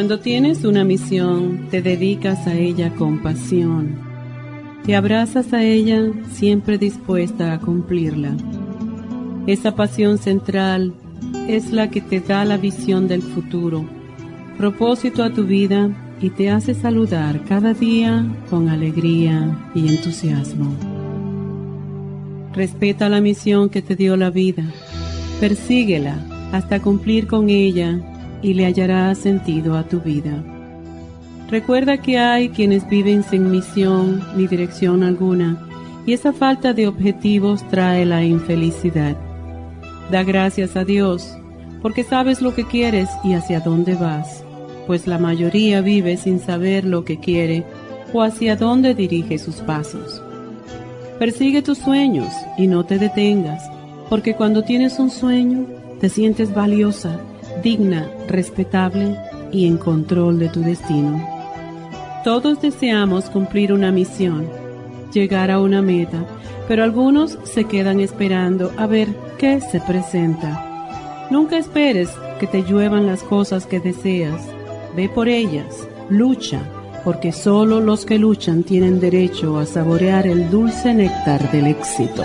Cuando tienes una misión, te dedicas a ella con pasión. Te abrazas a ella siempre dispuesta a cumplirla. Esa pasión central es la que te da la visión del futuro, propósito a tu vida y te hace saludar cada día con alegría y entusiasmo. Respeta la misión que te dio la vida, persíguela hasta cumplir con ella y le hallará sentido a tu vida. Recuerda que hay quienes viven sin misión ni dirección alguna y esa falta de objetivos trae la infelicidad. Da gracias a Dios porque sabes lo que quieres y hacia dónde vas, pues la mayoría vive sin saber lo que quiere o hacia dónde dirige sus pasos. Persigue tus sueños y no te detengas, porque cuando tienes un sueño te sientes valiosa digna, respetable y en control de tu destino. Todos deseamos cumplir una misión, llegar a una meta, pero algunos se quedan esperando a ver qué se presenta. Nunca esperes que te lluevan las cosas que deseas. Ve por ellas, lucha, porque solo los que luchan tienen derecho a saborear el dulce néctar del éxito.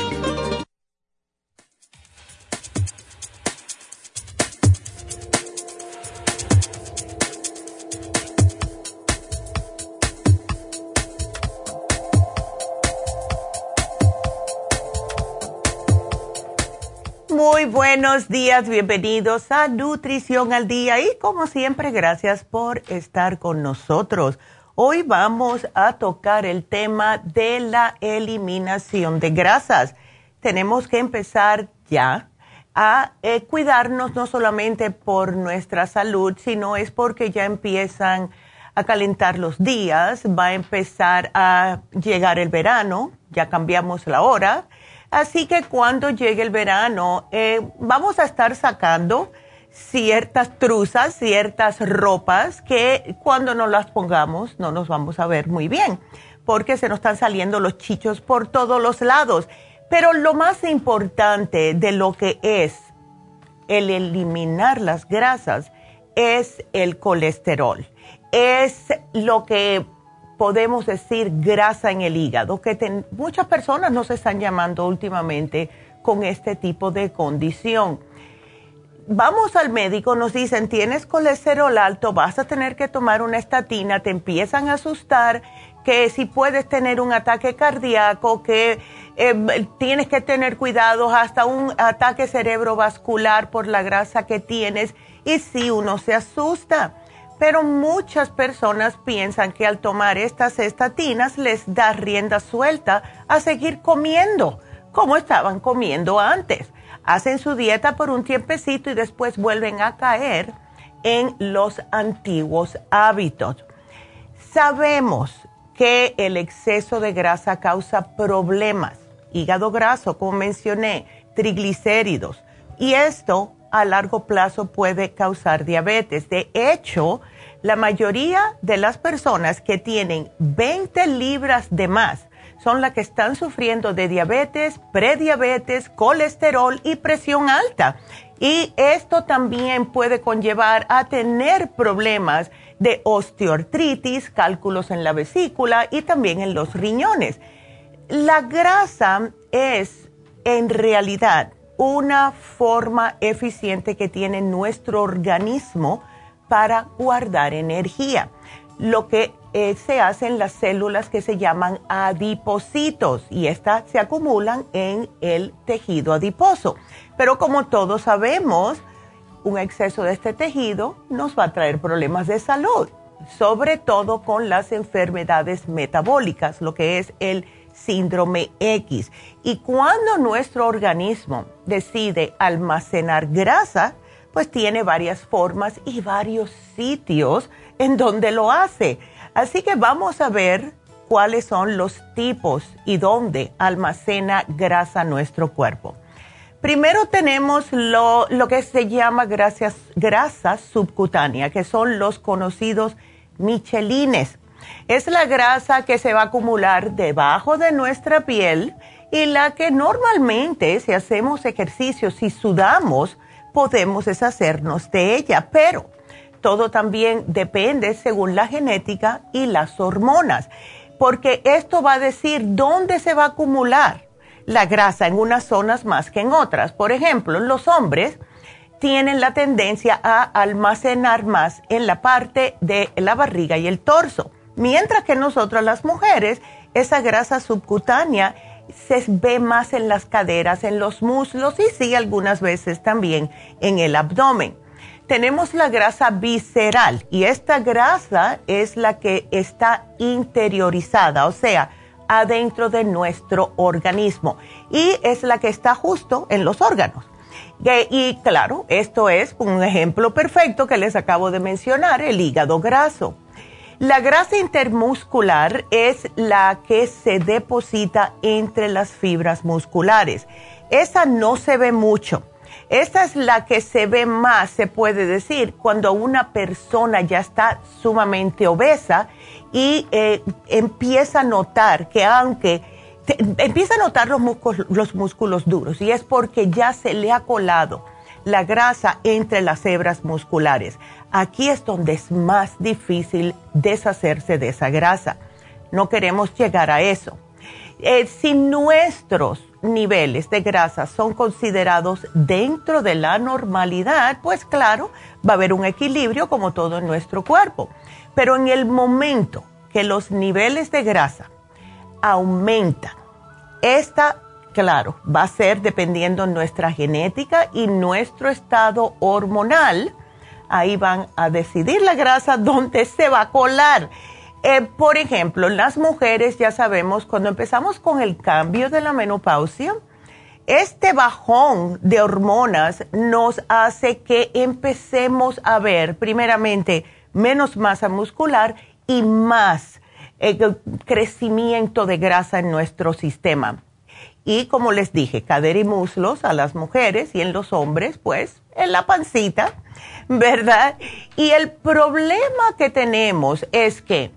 Buenos días, bienvenidos a Nutrición al Día y como siempre, gracias por estar con nosotros. Hoy vamos a tocar el tema de la eliminación de grasas. Tenemos que empezar ya a eh, cuidarnos no solamente por nuestra salud, sino es porque ya empiezan a calentar los días, va a empezar a llegar el verano, ya cambiamos la hora Así que cuando llegue el verano, eh, vamos a estar sacando ciertas truzas, ciertas ropas que cuando no las pongamos no nos vamos a ver muy bien, porque se nos están saliendo los chichos por todos los lados. Pero lo más importante de lo que es el eliminar las grasas es el colesterol. Es lo que podemos decir grasa en el hígado, que muchas personas nos están llamando últimamente con este tipo de condición. Vamos al médico, nos dicen, tienes colesterol alto, vas a tener que tomar una estatina, te empiezan a asustar que si puedes tener un ataque cardíaco, que eh, tienes que tener cuidado hasta un ataque cerebrovascular por la grasa que tienes y si uno se asusta. Pero muchas personas piensan que al tomar estas estatinas les da rienda suelta a seguir comiendo como estaban comiendo antes. Hacen su dieta por un tiempecito y después vuelven a caer en los antiguos hábitos. Sabemos que el exceso de grasa causa problemas, hígado graso, como mencioné, triglicéridos, y esto a largo plazo puede causar diabetes. De hecho, la mayoría de las personas que tienen 20 libras de más son las que están sufriendo de diabetes, prediabetes, colesterol y presión alta. Y esto también puede conllevar a tener problemas de osteoartritis, cálculos en la vesícula y también en los riñones. La grasa es en realidad una forma eficiente que tiene nuestro organismo para guardar energía. Lo que eh, se hacen las células que se llaman adipocitos y estas se acumulan en el tejido adiposo. Pero como todos sabemos, un exceso de este tejido nos va a traer problemas de salud, sobre todo con las enfermedades metabólicas, lo que es el síndrome X. Y cuando nuestro organismo decide almacenar grasa, pues tiene varias formas y varios sitios en donde lo hace Así que vamos a ver cuáles son los tipos y dónde almacena grasa nuestro cuerpo. Primero tenemos lo, que se llama grasa subcutánea, que son los conocidos michelines. Es la grasa que se va a acumular debajo de nuestra piel y la que normalmente si hacemos ejercicios y sudamos podemos deshacernos de ella, pero todo también depende según la genética y las hormonas, porque esto va a decir dónde se va a acumular la grasa en unas zonas más que en otras. Por ejemplo, los hombres tienen la tendencia a almacenar más en la parte de la barriga y el torso, mientras que nosotros las mujeres, esa grasa subcutánea se ve más en las caderas, en los muslos y sí algunas veces también en el abdomen tenemos la grasa visceral y esta grasa es la que está interiorizada, o sea, adentro de nuestro organismo y es la que está justo en los órganos. Y claro, esto es un ejemplo perfecto que les acabo de mencionar, el hígado graso. La grasa intermuscular es la que se deposita entre las fibras musculares. Esa no se ve mucho esta es la que se ve más, se puede decir, cuando una persona ya está sumamente obesa y eh, empieza a notar que aunque empieza a notar los músculos, los músculos duros y es porque ya se le ha colado la grasa entre las hebras musculares. Aquí es donde es más difícil deshacerse de esa grasa. No queremos llegar a eso. Eh, si nuestros niveles de grasa son considerados dentro de la normalidad, pues claro, va a haber un equilibrio como todo en nuestro cuerpo. Pero en el momento que los niveles de grasa aumentan, esta, claro, va a ser dependiendo nuestra genética y nuestro estado hormonal. Ahí van a decidir la grasa dónde se va a colar. Eh, por ejemplo, las mujeres ya sabemos, cuando empezamos con el cambio de la menopausia, este bajón de hormonas nos hace que empecemos a ver primeramente menos masa muscular y más eh, crecimiento de grasa en nuestro sistema. Y como les dije, cadera y muslos a las mujeres y en los hombres, pues en la pancita, ¿verdad? Y el problema que tenemos es que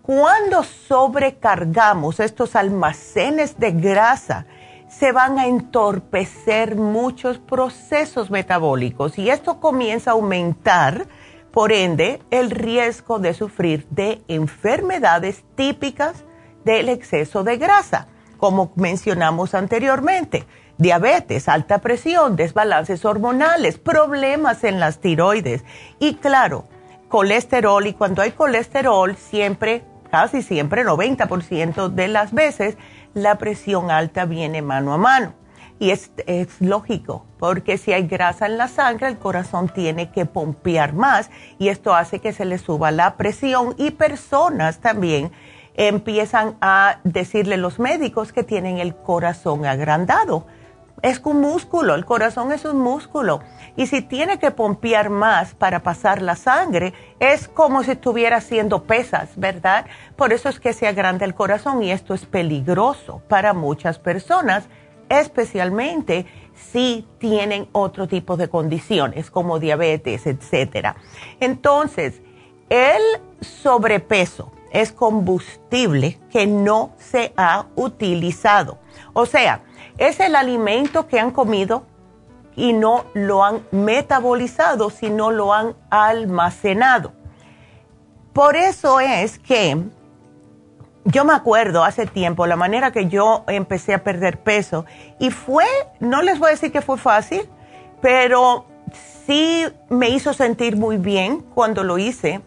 cuando sobrecargamos estos almacenes de grasa, se van a entorpecer muchos procesos metabólicos y esto comienza a aumentar, por ende, el riesgo de sufrir de enfermedades típicas del exceso de grasa, como mencionamos anteriormente, diabetes, alta presión, desbalances hormonales, problemas en las tiroides y claro, colesterol y cuando hay colesterol siempre, casi siempre, 90% de las veces, la presión alta viene mano a mano. Y es, es, lógico, porque si hay grasa en la sangre, el corazón tiene que pompear más y esto hace que se le suba la presión y personas también empiezan a decirle los médicos que tienen el corazón agrandado. Es un músculo, el corazón es un músculo. Y si tiene que pompear más para pasar la sangre, es como si estuviera haciendo pesas, ¿verdad? Por eso es que se agranda el corazón y esto es peligroso para muchas personas, especialmente si tienen otro tipo de condiciones como diabetes, etc. Entonces, el sobrepeso es combustible que no se ha utilizado. O sea, es el alimento que han comido y no lo han metabolizado, sino lo han almacenado. Por eso es que yo me acuerdo hace tiempo la manera que yo empecé a perder peso y fue, no les voy a decir que fue fácil, pero sí me hizo sentir muy bien cuando lo hice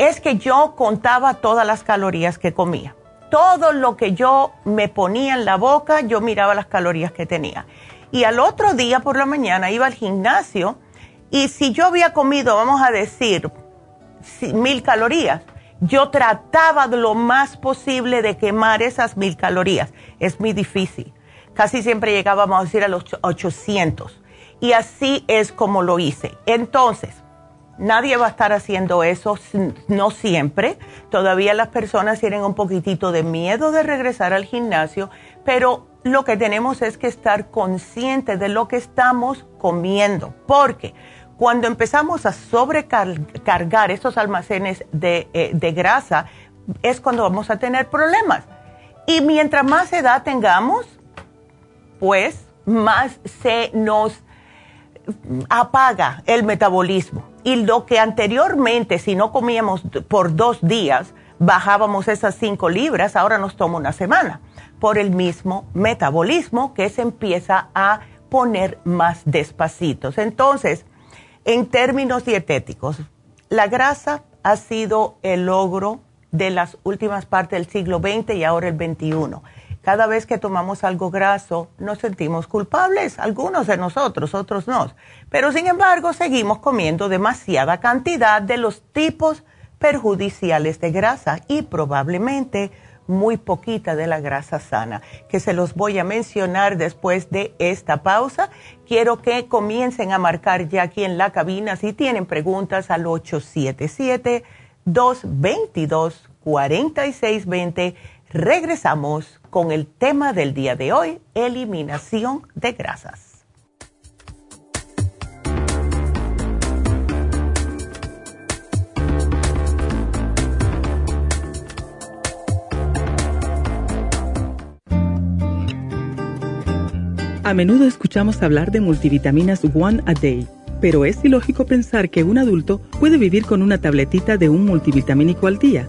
es que yo contaba todas las calorías que comía. Todo lo que yo me ponía en la boca, yo miraba las calorías que tenía. Y al otro día por la mañana iba al gimnasio y si yo había comido, vamos a decir, mil calorías, yo trataba lo más posible de quemar esas mil calorías. Es muy difícil. Casi siempre llegábamos a decir a los 800. Y así es como lo hice. Entonces, Nadie va a estar haciendo eso, no siempre. Todavía las personas tienen un poquitito de miedo de regresar al gimnasio, pero lo que tenemos es que estar conscientes de lo que estamos comiendo, porque cuando empezamos a sobrecargar estos almacenes de, eh, de grasa, es cuando vamos a tener problemas. Y mientras más edad tengamos, pues más se nos apaga el metabolismo. Y lo que anteriormente, si no comíamos por dos días, bajábamos esas cinco libras, ahora nos toma una semana, por el mismo metabolismo que se empieza a poner más despacitos. Entonces, en términos dietéticos, la grasa ha sido el logro de las últimas partes del siglo XX y ahora el XXI cada vez que tomamos algo graso nos sentimos culpables, algunos de nosotros, otros no. Pero sin embargo seguimos comiendo demasiada cantidad de los tipos perjudiciales de grasa y probablemente muy poquita de la grasa sana, que se los voy a mencionar después de esta pausa. Quiero que comiencen a marcar ya aquí en la cabina si tienen preguntas al 877 222 4620 Regresamos con el tema del día de hoy, eliminación de grasas. A menudo escuchamos hablar de multivitaminas One a Day, pero es ilógico pensar que un adulto puede vivir con una tabletita de un multivitamínico al día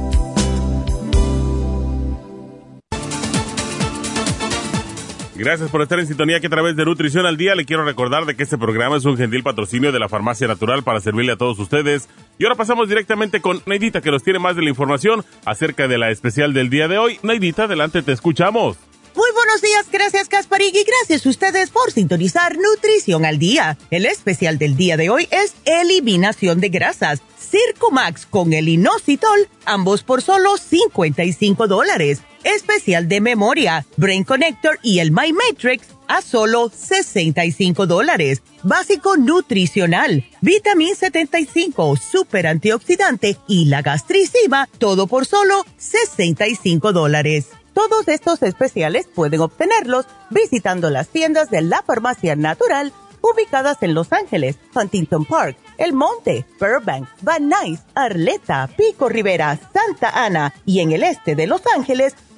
Gracias por estar en sintonía que a través de Nutrición al Día le quiero recordar de que este programa es un gentil patrocinio de la Farmacia Natural para servirle a todos ustedes. Y ahora pasamos directamente con Neidita que nos tiene más de la información acerca de la especial del día de hoy. Neidita, adelante, te escuchamos. Muy buenos días, gracias Casparig y gracias a ustedes por sintonizar Nutrición al Día. El especial del día de hoy es eliminación de grasas. Circumax con el inositol, ambos por solo 55 dólares. Especial de memoria, Brain Connector y el My Matrix a solo 65 dólares. Básico nutricional, Vitamin 75, super antioxidante y la gastricima, todo por solo 65 dólares. Todos estos especiales pueden obtenerlos visitando las tiendas de la Farmacia Natural ubicadas en Los Ángeles, Huntington Park, El Monte, Burbank, Van Nuys, Arleta, Pico Rivera, Santa Ana y en el este de Los Ángeles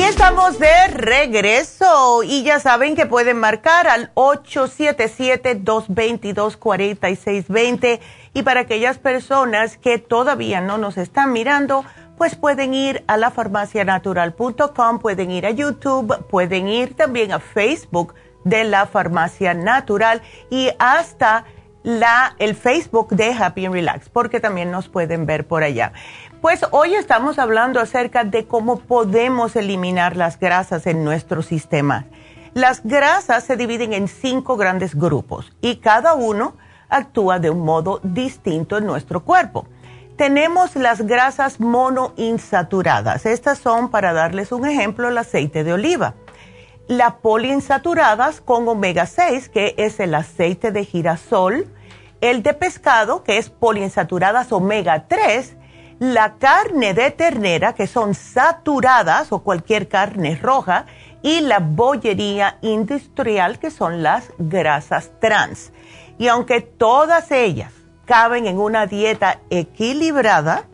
Estamos de regreso y ya saben que pueden marcar al 877-222-4620 y para aquellas personas que todavía no nos están mirando, pues pueden ir a la farmacianatural.com, pueden ir a YouTube, pueden ir también a Facebook de la Farmacia Natural y hasta la, el Facebook de Happy and Relax, porque también nos pueden ver por allá. Pues hoy estamos hablando acerca de cómo podemos eliminar las grasas en nuestro sistema. Las grasas se dividen en cinco grandes grupos y cada uno actúa de un modo distinto en nuestro cuerpo. Tenemos las grasas monoinsaturadas. Estas son, para darles un ejemplo, el aceite de oliva. Las poliinsaturadas con omega 6, que es el aceite de girasol. El de pescado, que es poliinsaturadas omega 3 la carne de ternera, que son saturadas o cualquier carne roja, y la bollería industrial, que son las grasas trans. Y aunque todas ellas caben en una dieta equilibrada,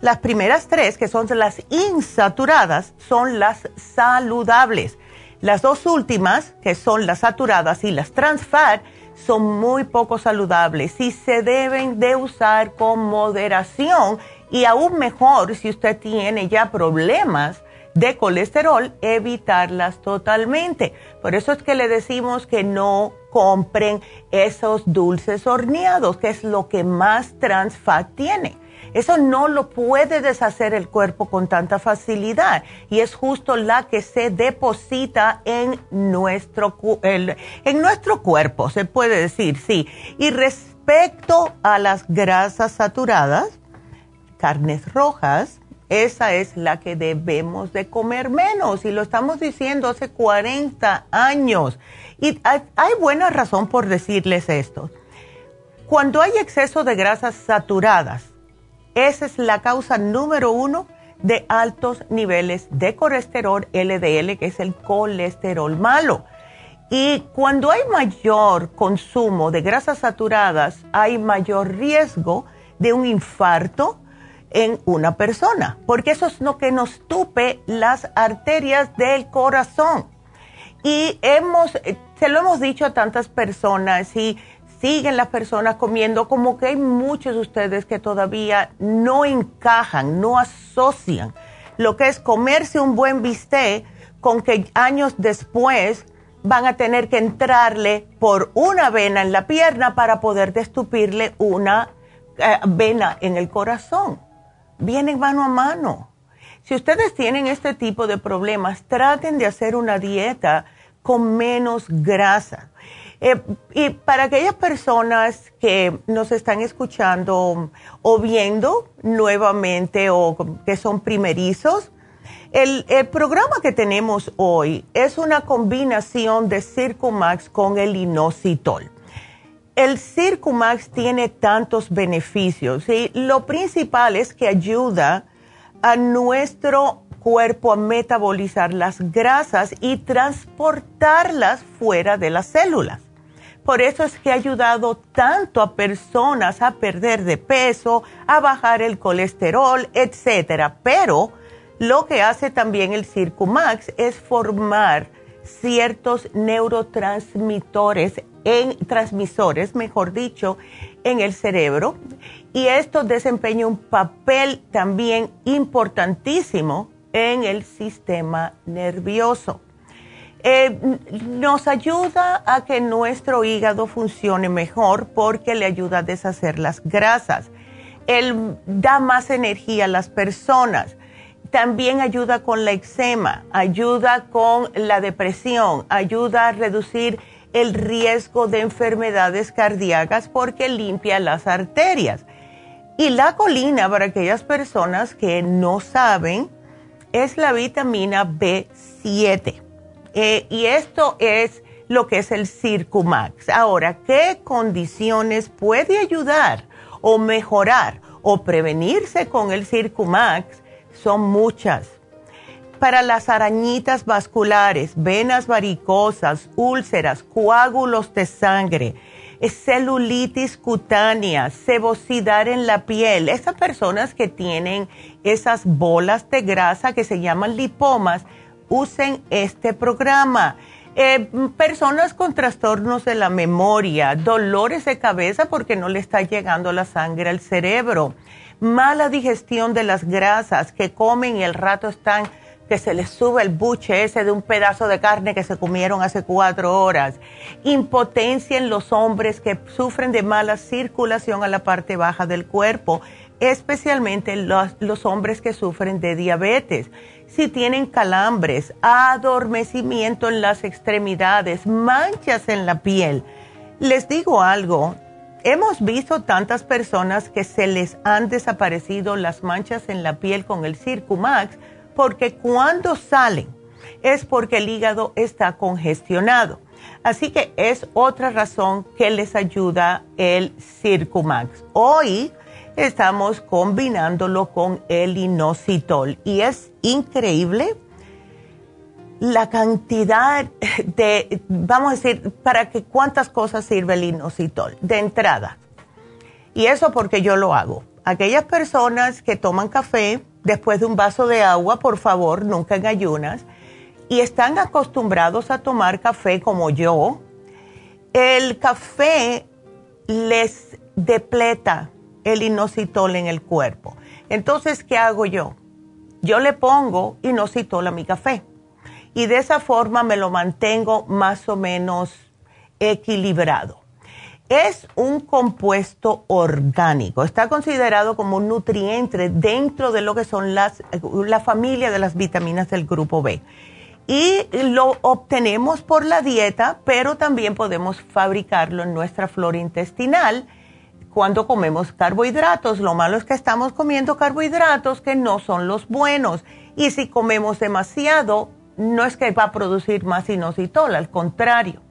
las primeras tres, que son las insaturadas, son las saludables. Las dos últimas, que son las saturadas y las trans fat, son muy poco saludables y se deben de usar con moderación y aún mejor, si usted tiene ya problemas de colesterol, evitarlas totalmente. Por eso es que le decimos que no compren esos dulces horneados, que es lo que más trans fat tiene. Eso no lo puede deshacer el cuerpo con tanta facilidad y es justo la que se deposita en nuestro, en nuestro cuerpo, se puede decir, sí. Y respecto a las grasas saturadas, carnes rojas, esa es la que debemos de comer menos y lo estamos diciendo hace 40 años. Y hay, buena razón por decirles esto. Cuando hay exceso de grasas saturadas, esa es la causa número uno de altos niveles de colesterol LDL, que es el colesterol malo. Y cuando hay mayor consumo de grasas saturadas, hay mayor riesgo de un infarto, en una persona, porque eso es lo que nos tupe las arterias del corazón. Y hemos, eh, se lo hemos dicho a tantas personas y siguen las personas comiendo, como que hay muchos de ustedes que todavía no encajan, no asocian lo que es comerse un buen bistec con que años después van a tener que entrarle por una vena en la pierna para poder destupirle una eh, vena en el corazón vienen mano a mano. Si ustedes tienen este tipo de problemas, traten de hacer una dieta con menos grasa. Eh, y para aquellas personas que nos están escuchando o viendo nuevamente o que son primerizos, el, el, programa que tenemos hoy es una combinación de Circumax con el inositol el Circumax tiene tantos beneficios y lo principal es que ayuda a nuestro cuerpo a metabolizar las grasas y transportarlas fuera de las células. Por eso es que ha ayudado tanto a personas a perder de peso, a bajar el colesterol, etc. Pero lo que hace también el Circumax es formar ciertos neurotransmisores, en transmisores, mejor dicho, en el cerebro. Y esto desempeña un papel también importantísimo en el sistema nervioso. Eh, nos ayuda a que nuestro hígado funcione mejor porque le ayuda a deshacer las grasas. Él da más energía a las personas. También ayuda con la eczema, ayuda con la depresión, ayuda a reducir el riesgo de enfermedades cardíacas porque limpia las arterias. Y la colina, para aquellas personas que no saben, es la vitamina B7 eh, y esto es lo que es el Circumax. Ahora, ¿qué condiciones puede ayudar o mejorar o prevenirse con el Circumax? Son muchas. Para las arañitas vasculares, venas varicosas, úlceras, coágulos de sangre, celulitis cutánea, sebosidad en la piel, esas personas que tienen esas bolas de grasa que se llaman lipomas, usen este programa. Eh, personas con trastornos de la memoria, dolores de cabeza porque no le está llegando la sangre al cerebro, mala digestión de las grasas que comen y el rato están que se les sube el buche ese de un pedazo de carne que se comieron hace cuatro horas, impotencia en los hombres que sufren de mala circulación a la parte baja del cuerpo, especialmente los, los hombres que sufren de diabetes si tienen calambres, adormecimiento en las extremidades, manchas en la piel. Les digo algo, hemos visto tantas personas que se les han desaparecido las manchas en la piel con el Circumax porque cuando salen es porque el hígado está congestionado. Así que es otra razón que les ayuda el Circumax. Hoy estamos combinándolo con el inositol y es increíble la cantidad de, vamos a decir, para que cuántas cosas sirve el inositol de entrada. Y eso porque yo lo hago. Aquellas personas que toman café después de un vaso de agua, por favor, nunca en ayunas, y están acostumbrados a tomar café como yo, el café les depleta el inositol en el cuerpo. Entonces, ¿qué hago yo? Yo le pongo inositol a mi café y de esa forma me lo mantengo más o menos equilibrado. Es un compuesto orgánico, está considerado como un nutriente dentro de lo que son las, la familia de las vitaminas del grupo B. Y lo obtenemos por la dieta, pero también podemos fabricarlo en nuestra flora intestinal cuando comemos carbohidratos. Lo malo es que estamos comiendo carbohidratos que no son los buenos. Y si comemos demasiado, no es que va a producir más inositol, al contrario.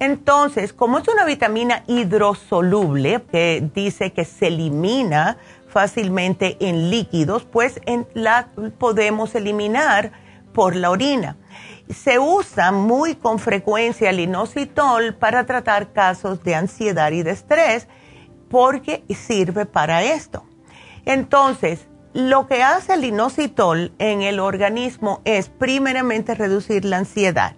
Entonces, como es una vitamina hidrosoluble que dice que se elimina fácilmente en líquidos, pues la podemos eliminar por la orina. Se usa muy con frecuencia el inositol para tratar casos de ansiedad y de estrés porque sirve para esto. Entonces, lo que hace el inositol en el organismo es primeramente reducir la ansiedad,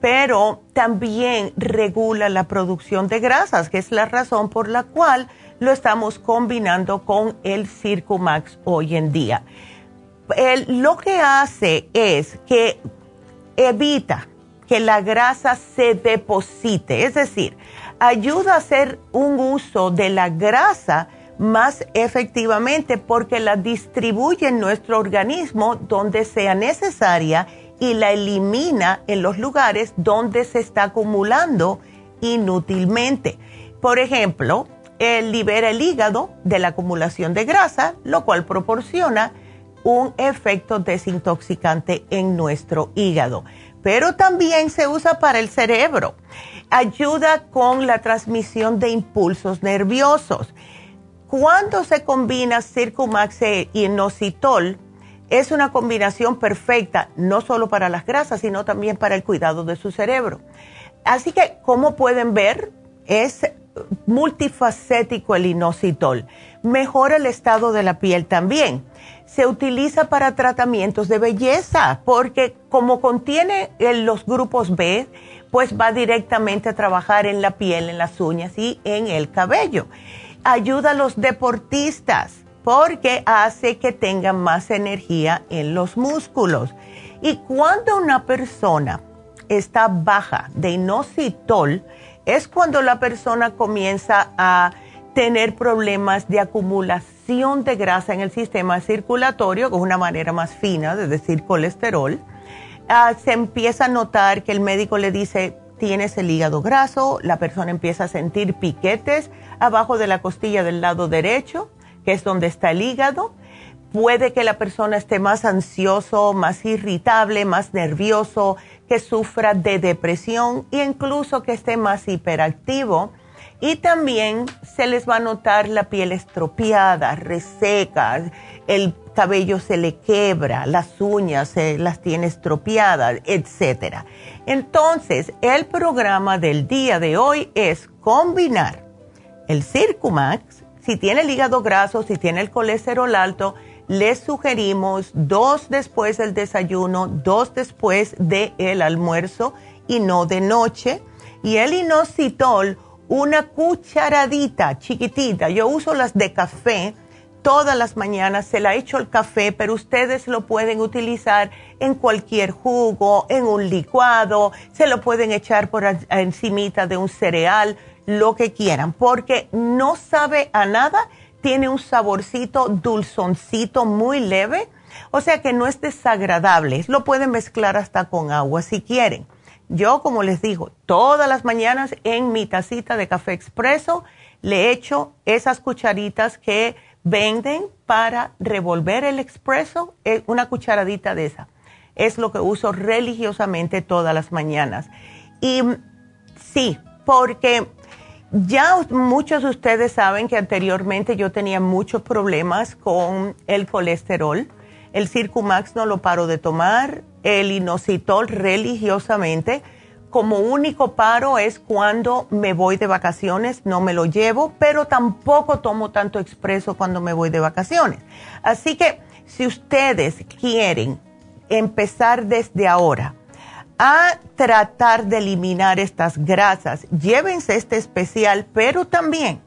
pero también regula la producción de grasas, que es la razón por la cual lo estamos combinando con el Circumax hoy en día. lo que hace es que evita que la grasa se deposite, es decir, ayuda a hacer un uso de la grasa más efectivamente porque la distribuye en nuestro organismo donde sea necesaria y la elimina en los lugares donde se está acumulando inútilmente. Por ejemplo, él libera el hígado de la acumulación de grasa, lo cual proporciona un efecto desintoxicante en nuestro hígado. Pero también se usa para el cerebro ayuda con la transmisión de impulsos nerviosos. Cuando se combina Circumax y inositol, es una combinación perfecta, no solo para las grasas, sino también para el cuidado de su cerebro. Así que, como pueden ver, Es multifacético el inositol. Mejora el estado de la piel también. Se utiliza para tratamientos de belleza porque como contiene los grupos B, pues va directamente a trabajar en la piel, en las uñas y en el cabello. Ayuda a los deportistas porque hace que tengan más energía en los músculos. Y cuando una persona está baja de inositol, es cuando la persona comienza a tener problemas de acumulación de grasa en el sistema circulatorio, con una manera más fina de decir colesterol. Ah, se empieza a notar que el médico le dice, tienes el hígado graso, la persona empieza a sentir piquetes abajo de la costilla del lado derecho, que es donde está el hígado. Puede que la persona esté más ansioso, más irritable, más nervioso, que sufra de depresión e incluso que esté más hiperactivo. Y también se les va a notar la piel estropeada, reseca, el cabello se le quebra, las uñas se las tiene estropeadas, etc. Entonces, el programa del día de hoy es combinar el Circumax, si tiene el hígado graso, si tiene el colesterol alto, les sugerimos dos después del desayuno, dos después del almuerzo y no de noche. Y el inositol, una cucharadita chiquitita. Yo uso las de café todas las mañanas, se la echo al café, pero ustedes lo pueden utilizar en cualquier jugo, en un licuado, se lo pueden echar por encimita de un cereal, lo que quieran, porque no sabe a nada tiene un saborcito dulzoncito muy leve, o sea que no es desagradable. Lo pueden mezclar hasta con agua si quieren. Yo, como les digo, todas las mañanas en mi tacita de café expreso le echo esas cucharitas que venden para revolver el expreso, eh, una cucharadita de esa. Es lo que uso religiosamente todas las mañanas. Y sí, porque ya muchos de ustedes saben que anteriormente yo tenía muchos problemas con el colesterol. El Circumax no lo paro de tomar, el inositol religiosamente. Como único paro es cuando me voy de vacaciones, no me lo llevo, pero tampoco tomo tanto expreso cuando me voy de vacaciones. Así que si ustedes quieren empezar desde ahora a tratar de eliminar estas grasas. Llévense este especial, pero también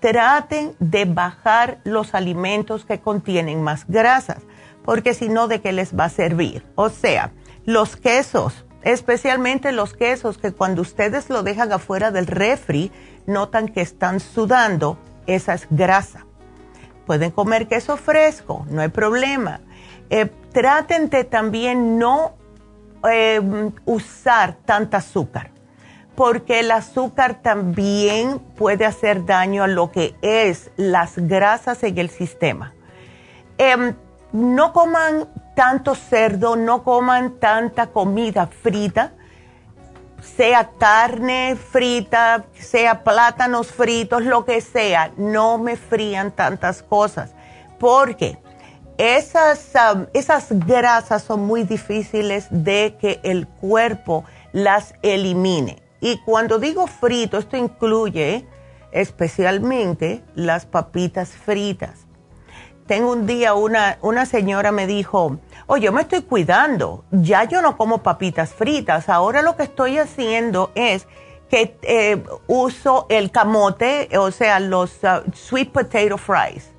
traten de bajar los alimentos que contienen más grasas, porque si no, ¿de qué les va a servir? O sea, los quesos, especialmente los quesos que cuando ustedes lo dejan afuera del refri, notan que están sudando, esa es grasa. Pueden comer queso fresco, no hay problema. Eh, traten de también no Em, usar tanta azúcar, porque el azúcar también puede hacer daño a lo que es las grasas en el sistema. Em, no coman tanto cerdo, no coman tanta comida frita, sea carne frita, sea plátanos fritos, lo que sea, no me frían tantas cosas, porque esas, esas grasas son muy difíciles de que el cuerpo las elimine. Y cuando digo frito, esto incluye especialmente las papitas fritas. Tengo un día una, una señora me dijo, oye, yo me estoy cuidando, ya yo no como papitas fritas, ahora lo que estoy haciendo es que eh, uso el camote, o sea, los uh, sweet potato fries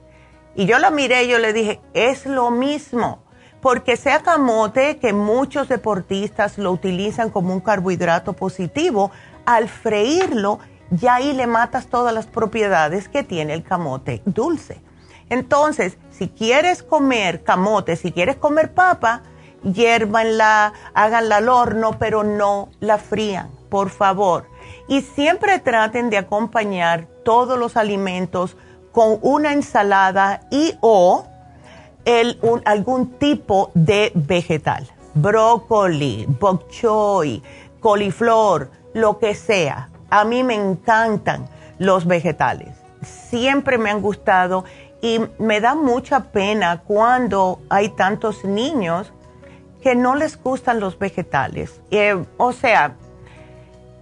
y yo la miré y yo le dije, es lo mismo, porque sea camote que muchos deportistas lo utilizan como un carbohidrato positivo, al freírlo ya ahí le matas todas las propiedades que tiene el camote dulce. Entonces, si quieres comer camote, si quieres comer papa, hiérvanla, háganla al horno, pero no la frían, por favor. Y siempre traten de acompañar todos los alimentos con una ensalada y o algún tipo de vegetal, brócoli, bok choy, coliflor, lo que sea. A mí me encantan los vegetales, siempre me han gustado y me da mucha pena cuando hay tantos niños que no les gustan los vegetales. Eh, o sea,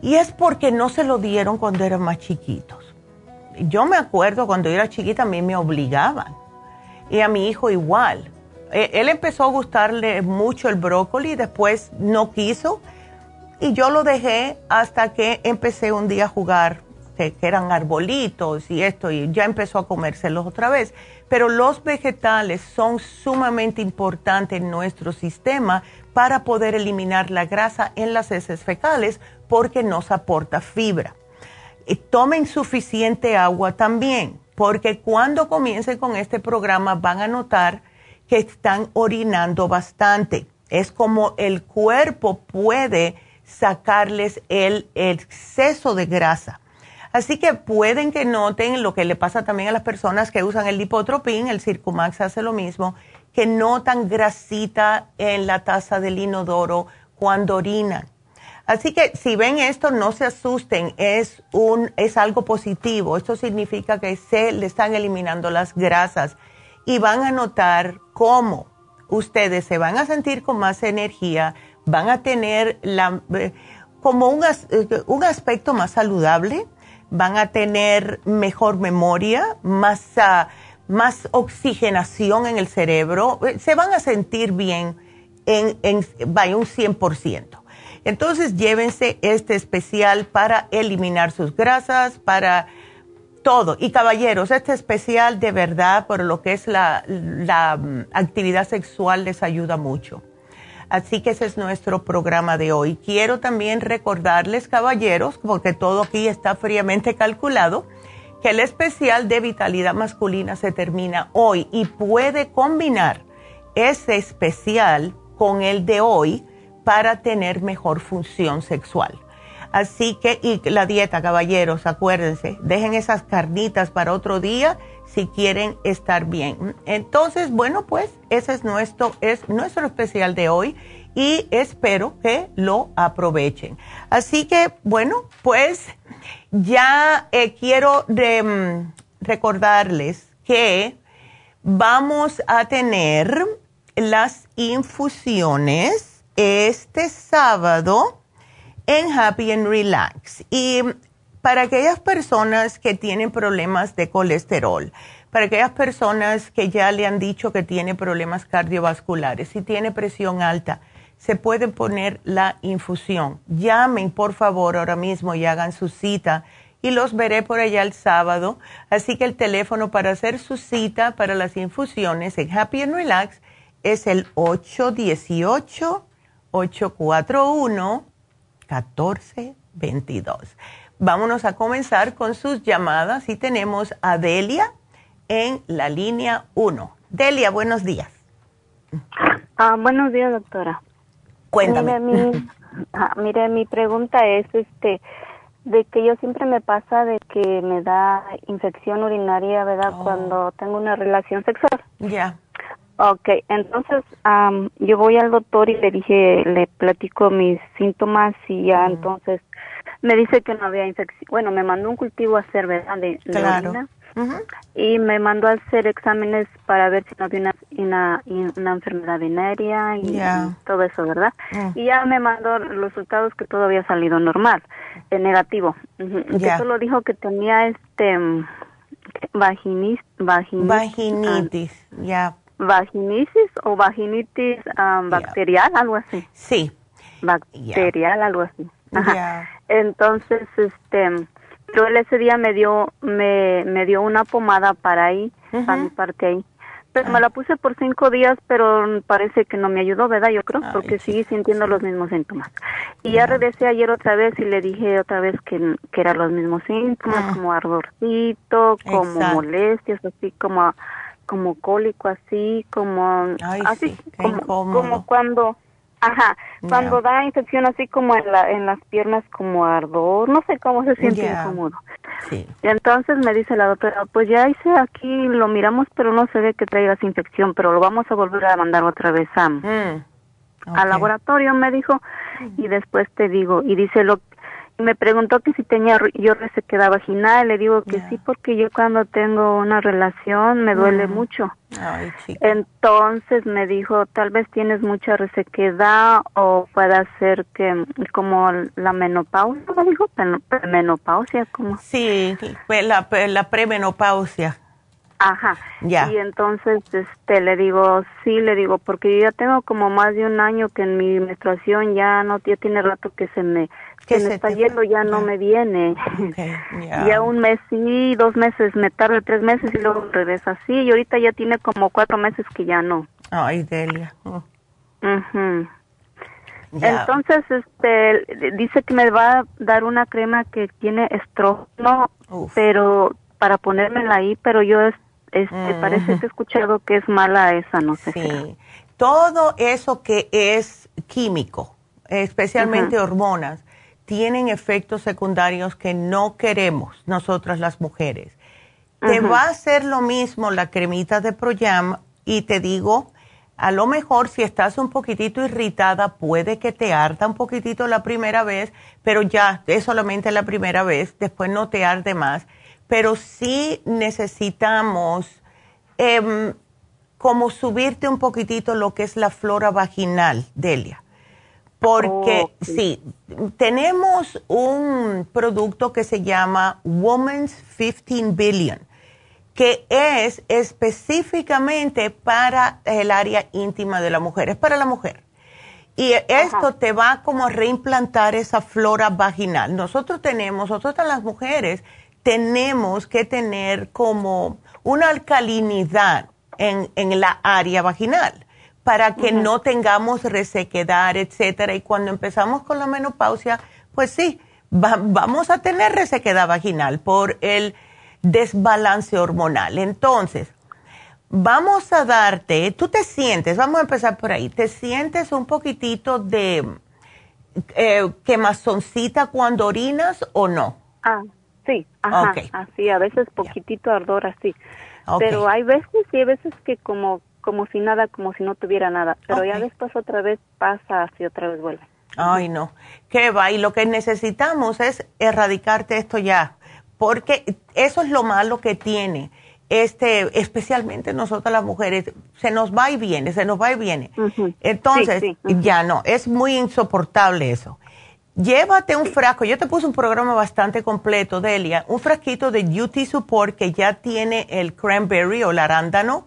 Y es porque no se lo dieron cuando eran más chiquitos. Yo me acuerdo cuando era chiquita a mí me obligaban. Y a mi hijo igual. E, él empezó a gustarle mucho el brócoli, después no quiso. Y yo lo dejé hasta que empecé un día a jugar, que, eran arbolitos y esto, y ya empezó a comérselos otra vez. Pero los vegetales son sumamente importantes en nuestro sistema para poder eliminar la grasa en las heces fecales porque nos aporta fibra. Y tomen suficiente agua también, porque cuando comiencen con este programa van a notar que están orinando bastante. Es como el cuerpo puede sacarles el exceso de grasa. Así que pueden que noten lo que le pasa también a las personas que usan el lipotropín, el Circumax hace lo mismo, que notan grasita en la taza del inodoro cuando orinan. Así que si ven esto, no se asusten, es, un, es algo positivo. Esto significa que se le están eliminando las grasas y van a notar cómo ustedes se van a sentir con más energía, van a tener la, eh, como un, eh, un aspecto más saludable, van a tener mejor memoria, más... Uh, más oxigenación en el cerebro, eh, se van a sentir bien en, en vaya, un 100%. Entonces llévense este especial para eliminar sus grasas, para todo. Y caballeros, este especial de verdad por lo que es la, la mm, actividad sexual les ayuda mucho. Así que ese es nuestro programa de hoy. Quiero también recordarles, caballeros, porque todo aquí está fríamente calculado, que el especial de vitalidad masculina se termina hoy y puede combinar ese especial con el de hoy para tener mejor función sexual. Así que, y la dieta, caballeros, acuérdense, dejen esas carnitas para otro día si quieren estar bien. Entonces, bueno, pues ese es nuestro, es nuestro especial de hoy y espero que lo aprovechen. Así que, bueno, pues ya eh, quiero recordarles que vamos a tener las infusiones este sábado en Happy and Relax. Y para aquellas personas que tienen problemas de colesterol, para aquellas personas que ya le han dicho que tiene problemas cardiovasculares, si tiene presión alta, se puede poner la infusión. Llamen por favor ahora mismo y hagan su cita y los veré por allá el sábado. Así que el teléfono para hacer su cita para las infusiones en Happy and Relax es el 818-841-1422. Vámonos a comenzar con sus llamadas y tenemos a Delia en la línea 1. Delia, buenos días. Ah, buenos días, doctora. Cuéntame. Mire mi, mire, mi pregunta es, este, de que yo siempre me pasa de que me da infección urinaria, ¿verdad? Oh. Cuando tengo una relación sexual. Ya. Okay, entonces yo voy al doctor y le dije, le platico mis síntomas y ya entonces me dice que no había infección. Bueno, me mandó un cultivo a hacer, ¿verdad? De, de Claro. orina. Y me mandó a hacer exámenes para ver si no había una, una, una enfermedad venérea y todo eso, ¿verdad? Mm. Y ya me mandó los resultados que todo había salido normal, eh, negativo. Que Ya. solo dijo que tenía este mm, vaginis, vaginis, Vaginitis, ya. Vaginitis o vaginitis um, bacterial, algo así. Sí. Bacterial, algo así. Ajá. Entonces, este, pero él ese día me dio, me, me dio una pomada para ahí, para mi parte ahí. Pero Ah. me la puse por cinco días, pero parece que no me ayudó, ¿verdad? Yo creo, porque sigue sintiendo los mismos síntomas. Y ya regresé ayer otra vez y le dije otra vez que, que eran los mismos síntomas, Ah. como ardorcito, como Exacto. molestias, así como, como cólico, así, como, Ay, así, sí, como, cuando, ajá, cuando da infección así como en, la, en las piernas, como ardor, no sé cómo se siente incómodo. Sí. Y entonces me dice la doctora, pues ya hice aquí, lo miramos, pero no se ve que traigas infección, pero lo vamos a volver a mandar otra vez a, Mm. al laboratorio, me dijo, y después te digo, y dice lo, me preguntó que si tenía yo resequedad vaginal, le digo que sí porque yo cuando tengo una relación me duele Mm. mucho. Ay. Entonces me dijo, tal vez tienes mucha resequedad o puede ser que como la menopausia, me dijo, menopausia, como. Sí, la, la premenopausia. Ajá. Ya. Y entonces este le digo, sí, le digo, porque yo ya tengo como más de un año que en mi menstruación ya no ya tiene rato que se me Que me está te- yendo, ya no me viene. Ok, ya. Ya un mes sí, dos meses me tarda tres meses y luego regresa así y ahorita ya tiene como cuatro meses que ya no. Ay, Delia. Ya. Entonces, este, dice que me va a dar una crema que tiene estrógeno, pero para ponérmela ahí, pero yo, es- este, Mm. parece que he escuchado que es mala esa, no sé. Sí, todo eso que es químico, especialmente hormonas, tienen efectos secundarios que no queremos nosotras las mujeres. Te va a hacer lo mismo la cremita de Proyam y te digo, a lo mejor si estás un poquitito irritada, puede que te arda un poquitito la primera vez, pero ya es solamente la primera vez, después no te arde más. Pero sí necesitamos em, como subirte un poquitito lo que es la flora vaginal, Delia. Porque sí, tenemos un producto que se llama Woman's 15 Billion, que es específicamente para el área íntima de la mujer, es para la mujer. Y esto te va como a reimplantar esa flora vaginal. Nosotros tenemos, nosotras las mujeres, tenemos que tener como una alcalinidad en, en la área vaginal para que no tengamos resequedad, etcétera. Y cuando empezamos con la menopausia, pues sí, va- vamos a tener resequedad vaginal por el desbalance hormonal. Entonces, vamos a darte, tú te sientes, vamos a empezar por ahí, te sientes un poquitito de eh, quemazoncita cuando orinas o no? Ah, sí, ajá, Ok. así, a veces poquitito ardor así. Pero hay veces y hay veces que como como si nada, como si no tuviera nada, pero ya después otra vez pasa así, otra vez vuelve. Ay, no. ¿Qué va? Y lo que necesitamos es erradicarte esto ya, porque eso es lo malo que tiene. Este, especialmente nosotras las mujeres, se nos va y viene, se nos va y viene. Entonces, Sí, sí, ujú. ya no, es muy insoportable eso. Llévate un frasco, yo te puse un programa bastante completo, Delia, un frasquito de UT Support que ya tiene el cranberry o el arándano,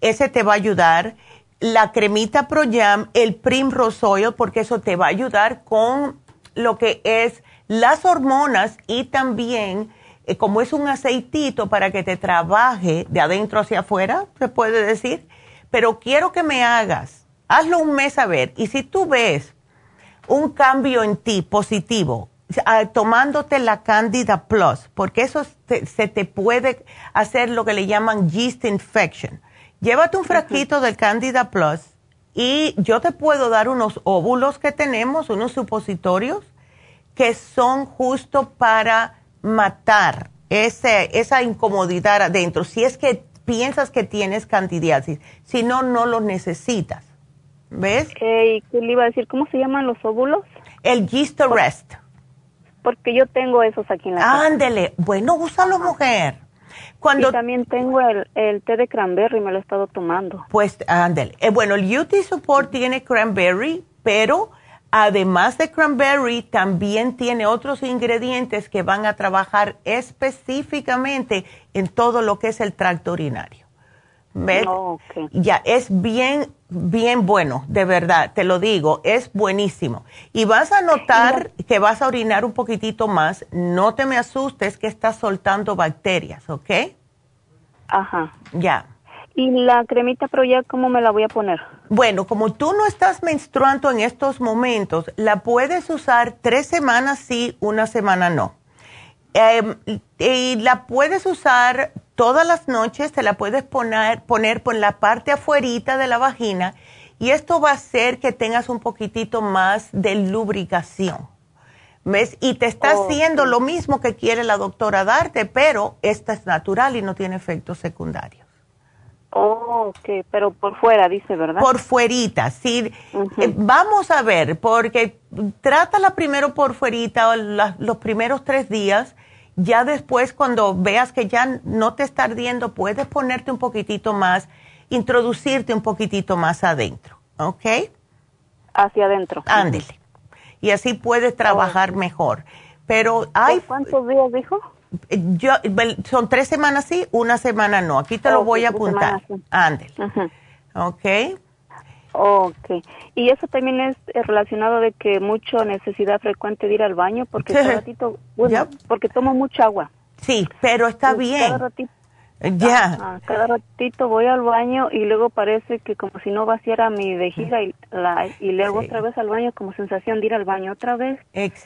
ese te va a ayudar. La cremita Pro Jam, el Primrose Oil, porque eso te va a ayudar con lo que es las hormonas y también eh, como es un aceitito para que te trabaje de adentro hacia afuera, se puede decir. Pero quiero que me hagas, hazlo un mes a ver, y si tú ves un cambio en ti positivo, ah, tomándote la Candida Plus, porque eso te- se te puede hacer lo que le llaman yeast infection. Llévate un frasquito del Candida Plus y yo te puedo dar unos óvulos que tenemos, unos supositorios, que son justo para matar ese, esa incomodidad adentro. Si es que piensas que tienes candidiasis, si no, no los necesitas. ¿Ves? Eh, ¿y ¿Qué le iba a decir? ¿Cómo se llaman los óvulos? El Yeast Arrest. Porque yo tengo esos aquí en la casa. Ándele. Bueno, úsalo, mujer. Cuando, Y también tengo el, el té de cranberry, me lo he estado tomando. pues, ándele. Eh, bueno, el UT Support tiene cranberry, pero además de cranberry, también tiene otros ingredientes que van a trabajar específicamente en todo lo que es el tracto urinario. ¿Ves? Oh. Ya, es bien, bien bueno, de verdad, te lo digo, es buenísimo. Y vas a notar que vas a orinar un poquitito más, no te me asustes que estás soltando bacterias, ¿ok? Ajá. Ya. ¿Y la cremita pro ya cómo me la voy a poner? Bueno, como tú no estás menstruando en estos momentos, la puedes usar tres semanas sí, una semana no. Em, y la puedes usar todas las noches, te la puedes poner, poner por la parte afuerita de la vagina y esto va a hacer que tengas un poquitito más de lubricación. ¿Ves? Y te está Oh, haciendo sí. lo mismo que quiere la doctora darte, pero esta es natural y no tiene efectos secundarios. Oh, ok, pero por fuera, dice, ¿verdad? Por fuerita, sí. Eh, vamos a ver, porque trátala primero por fuerita los primeros tres días. Ya después, cuando veas que ya no te está ardiendo, puedes ponerte un poquitito más, introducirte un poquitito más adentro, ¿ok? Hacia adentro. Ándele. Y así puedes trabajar mejor. Pero hay... ¿Cuántos días dijo? Yo, son tres semanas sí, una semana no. Aquí te lo voy a apuntar. Ándale. Ok. Ok. Y eso también es relacionado de que mucho necesidad frecuente de ir al baño porque cada ratito, bueno, porque tomo mucha agua. Sí, pero está bien. Ya. cada ratito voy al baño y luego parece que como si no vaciara mi vejiga y, la, y luego otra vez al baño como sensación de ir al baño otra vez.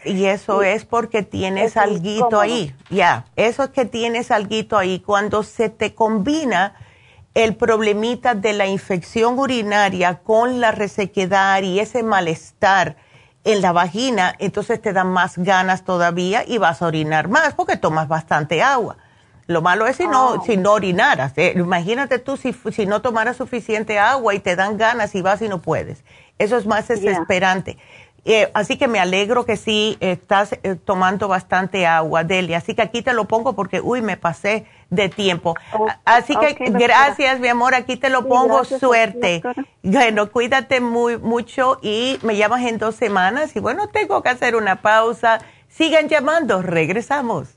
y eso es porque tienes alguito ahí. Ya, eso es que tienes alguito ahí. Cuando se te combina el problemita de la infección urinaria con la resequedad y ese malestar en la vagina, entonces te dan más ganas todavía y vas a orinar más porque tomas bastante agua. Lo malo es si no, oh. si no orinaras. Eh, imagínate tú si, si no tomaras suficiente agua y te dan ganas y vas y no puedes. Eso es más desesperante. Eh, así que me alegro que sí estás eh, tomando bastante agua, Delia. Así que aquí te lo pongo porque, uy, me pasé de tiempo. Así que gracias, mi amor. Aquí te lo pongo. Suerte. Bueno, cuídate muy mucho y me llamas en dos semanas. Y bueno, tengo que hacer una pausa. Sigan llamando. Regresamos.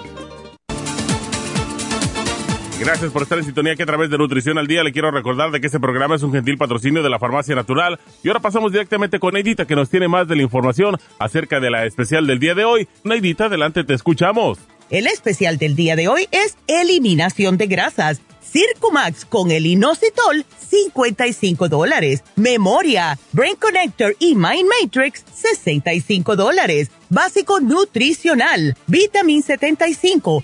Gracias por estar en sintonía que a través de Nutrición al Día le quiero recordar de que este programa es un gentil patrocinio de la Farmacia Natural. Y ahora pasamos directamente con Neidita que nos tiene más de la información acerca de la especial del día de hoy. Neidita, adelante, te escuchamos. El especial del día de hoy es eliminación de grasas. Circumax con el inositol, 55 dólares. Memoria, Brain Connector y Mind Matrix, 65 dólares. Básico nutricional, Vitamin 75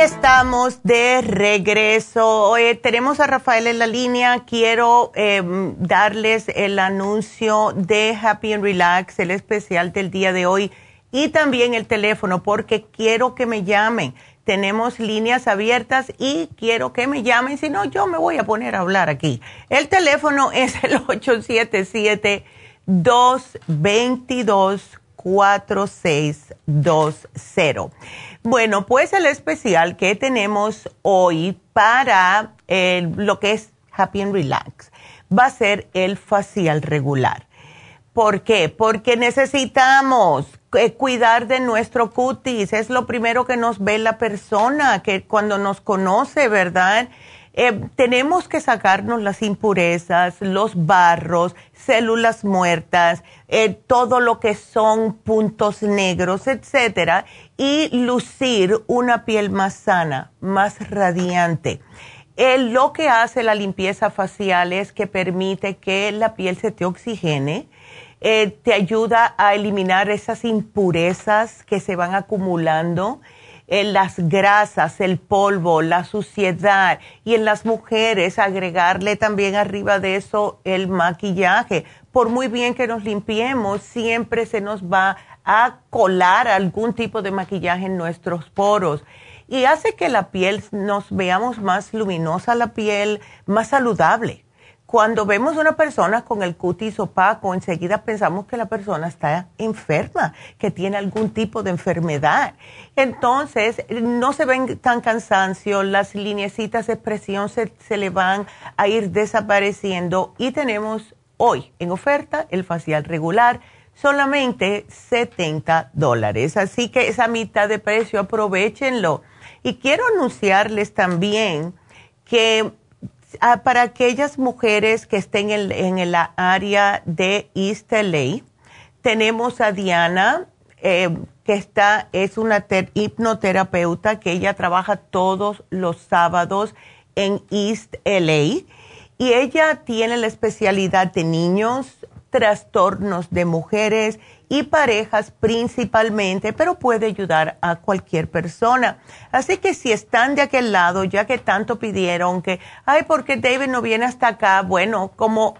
Estamos de regreso. tenemos a Rafael en la línea. Quiero em, darles el anuncio de Happy and Relax, el especial del día de hoy, y también el teléfono, porque quiero que me llamen. Tenemos líneas abiertas y quiero que me llamen. Si no, yo me voy a poner a hablar aquí. El teléfono es el 877 222 4620. Bueno, pues el especial que tenemos hoy para lo que es Happy and Relax va a ser el facial regular. ¿Por qué? Porque necesitamos eh, cuidar de nuestro cutis. Es lo primero que nos ve la persona, que cuando nos conoce, ¿verdad? Eh, tenemos que sacarnos las impurezas, los barros, células muertas, eh, todo lo que son puntos negros, etcétera, y lucir una piel más sana, más radiante. Lo que hace la limpieza facial es que permite que la piel se te oxigene, eh, te ayuda a eliminar esas impurezas que se van acumulando, en las grasas, el polvo, la suciedad y en las mujeres agregarle también arriba de eso el maquillaje. Por muy bien que nos limpiemos, siempre se nos va a colar algún tipo de maquillaje en nuestros poros y hace que la piel nos veamos más luminosa, la piel más saludable. Cuando vemos una persona con el cutis opaco, enseguida pensamos que la persona está enferma, que tiene algún tipo de enfermedad. Entonces, no se ven tan cansancio, las lineecitas de expresión se, se le van a ir desapareciendo y tenemos hoy en oferta el facial regular solamente 70 dólares. Así que esa mitad de precio, aprovechenlo. Y quiero anunciarles también que ah, para aquellas mujeres que estén en, en la área de East LA, tenemos a Diana, eh, que está, es una hipnoterapeuta que ella trabaja todos los sábados en East LA. Y ella tiene la especialidad de niños, trastornos de mujeres y parejas principalmente, pero puede ayudar a cualquier persona. Así que si están de aquel lado, ya que tanto pidieron que, ay, porque David no viene hasta acá? Bueno, como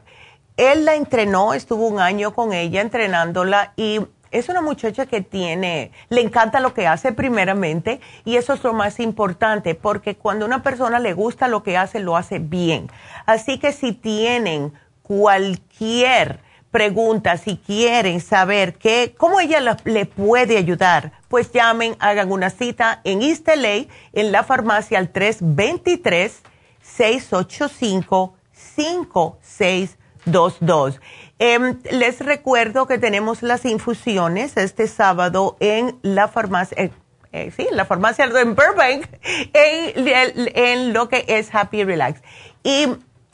él la entrenó, estuvo un año con ella entrenándola y es una muchacha que tiene, le encanta lo que hace primeramente y eso es lo más importante porque cuando una persona le gusta lo que hace, lo hace bien. Así que si tienen cualquier preguntas, si quieren saber qué, cómo ella le puede ayudar, pues llamen, hagan una cita en East en la farmacia al 323-685-5622. Em, les recuerdo que tenemos las infusiones este sábado en la farmacia. Eh, eh, sí, en la farmacia en Burbank, en, lo que es Happy Relax. Y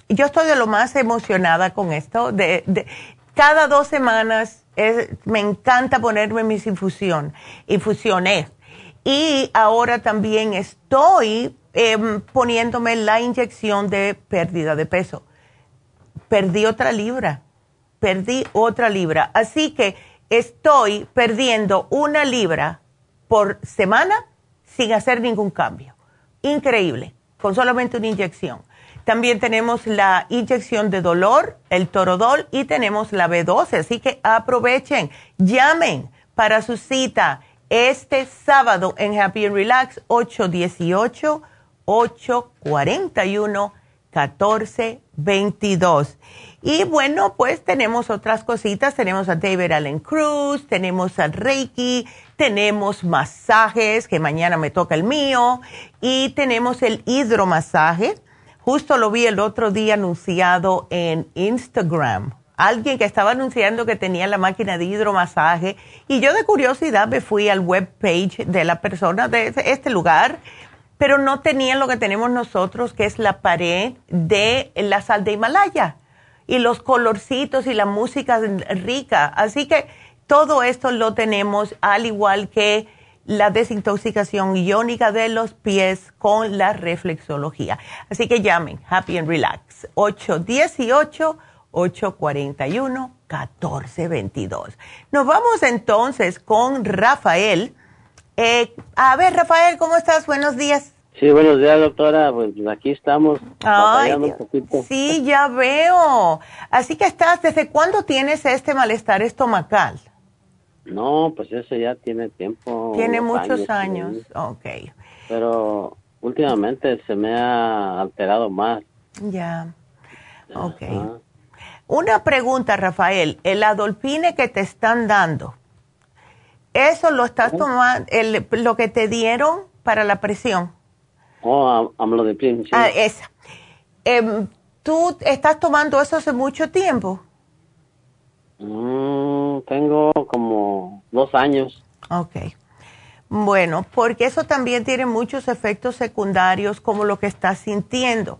yo estoy de lo más emocionada con esto, de, cada dos semanas me encanta ponerme mis infusión, infusiones. Y ahora también estoy em, poniéndome la inyección de pérdida de peso. Perdí otra libra, perdí otra libra. Así que estoy perdiendo una libra por semana sin hacer ningún cambio. Increíble, con solamente una inyección. También tenemos la inyección de dolor, el torodol, y tenemos la B12. Así que aprovechen, llamen para su cita este sábado en Happy and Relax 818-841-1422. Y bueno, pues tenemos otras cositas. Tenemos a David Allen Cruz, tenemos a Reiki, tenemos masajes, que mañana me toca el mío, y tenemos el hidromasaje Justo lo vi el otro día anunciado en Instagram. Alguien que estaba anunciando que tenía la máquina de hidromasaje y yo de curiosidad me fui al webpage de la persona de este lugar, pero no tenía lo que tenemos nosotros, que es la pared de la sal de Himalaya y los colorcitos y la música rica. Así que todo esto lo tenemos al igual que la desintoxicación iónica de los pies con la reflexología. Así que llamen Happy and Relax 818-841-1422. Nos vamos entonces con Rafael. Eh, a ver, Rafael, ¿cómo estás? Buenos días. Sí, buenos días, doctora. Pues aquí estamos. sí, ya veo. Así que estás, ¿desde cuándo tienes este malestar estomacal? No, pues eso ya tiene tiempo. Tiene muchos años, ok. Pero últimamente se me ha alterado más. Ya, ok. Una pregunta, Rafael. El adolpine que te están dando, ¿eso lo estás tomando, el, lo que te dieron para la presión? Oh, amlodipine, sí. Ah, esa. Em, ¿Tú estás tomando eso hace mucho tiempo? Mm, tengo como dos años. Ok. Bueno, porque eso también tiene muchos efectos secundarios como lo que estás sintiendo.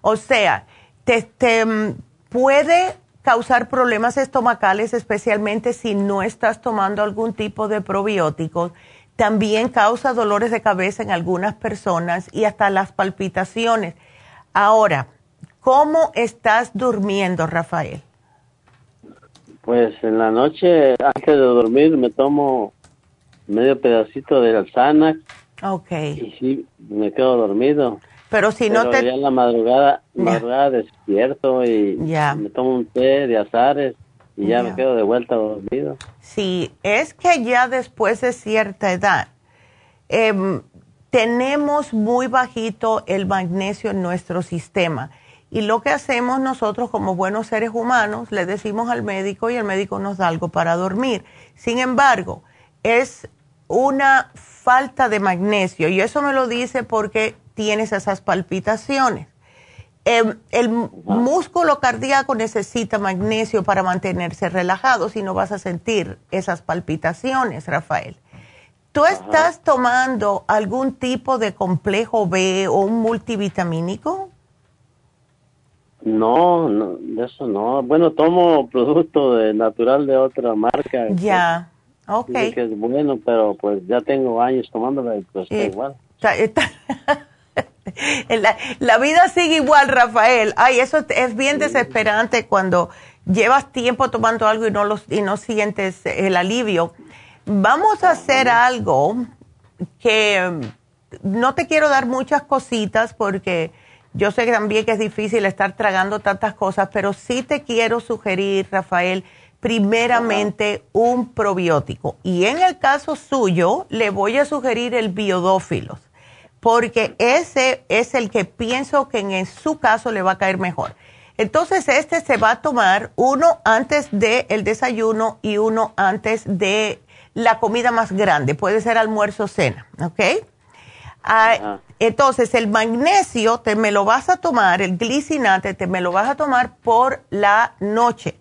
O sea, te, mm, puede causar problemas estomacales, especialmente si no estás tomando algún tipo de probióticos. También causa dolores de cabeza en algunas personas y hasta las palpitaciones. Ahora, ¿cómo estás durmiendo, Rafael? Pues en la noche, antes de dormir, me tomo medio pedacito de Alzana. Ok. Y sí, me quedo dormido. Pero si no te... ya en la madrugada, madrugada despierto y me tomo un té de azares y ya, me quedo de vuelta dormido. Sí, es que ya después de cierta edad em, tenemos muy bajito el magnesio en nuestro sistema. Y lo que hacemos nosotros como buenos seres humanos, le decimos al médico y el médico nos da algo para dormir. Sin embargo, es una falta de magnesio y eso me lo dice porque tienes esas palpitaciones. Em, el músculo cardíaco necesita magnesio para mantenerse relajado, si no vas a sentir esas palpitaciones, Rafael. ¿Tú estás tomando algún tipo de complejo B o un multivitamínico? No, no, eso no. Bueno, tomo producto de natural de otra marca. Ya. Ok. que es bueno, pero pues ya tengo años tomándolo y pues está igual. la, vida sigue igual, Rafael. Ay, eso es bien desesperante cuando llevas tiempo tomando algo y no, los, y no sientes el alivio. Vamos a hacer algo que mm, no te quiero dar muchas cositas porque yo sé también que es difícil estar tragando tantas cosas, pero sí te quiero sugerir, Rafael, primeramente un probiótico. Y en el caso suyo, le voy a sugerir el biodófilos, porque ese es el que pienso que en su caso le va a caer mejor. Entonces, este se va a tomar uno antes del desayuno y uno antes de la comida más grande. Puede ser almuerzo o cena, ¿ok? Ah, entonces, el magnesio te me lo vas a tomar, el glicinate te me lo vas a tomar por la noche.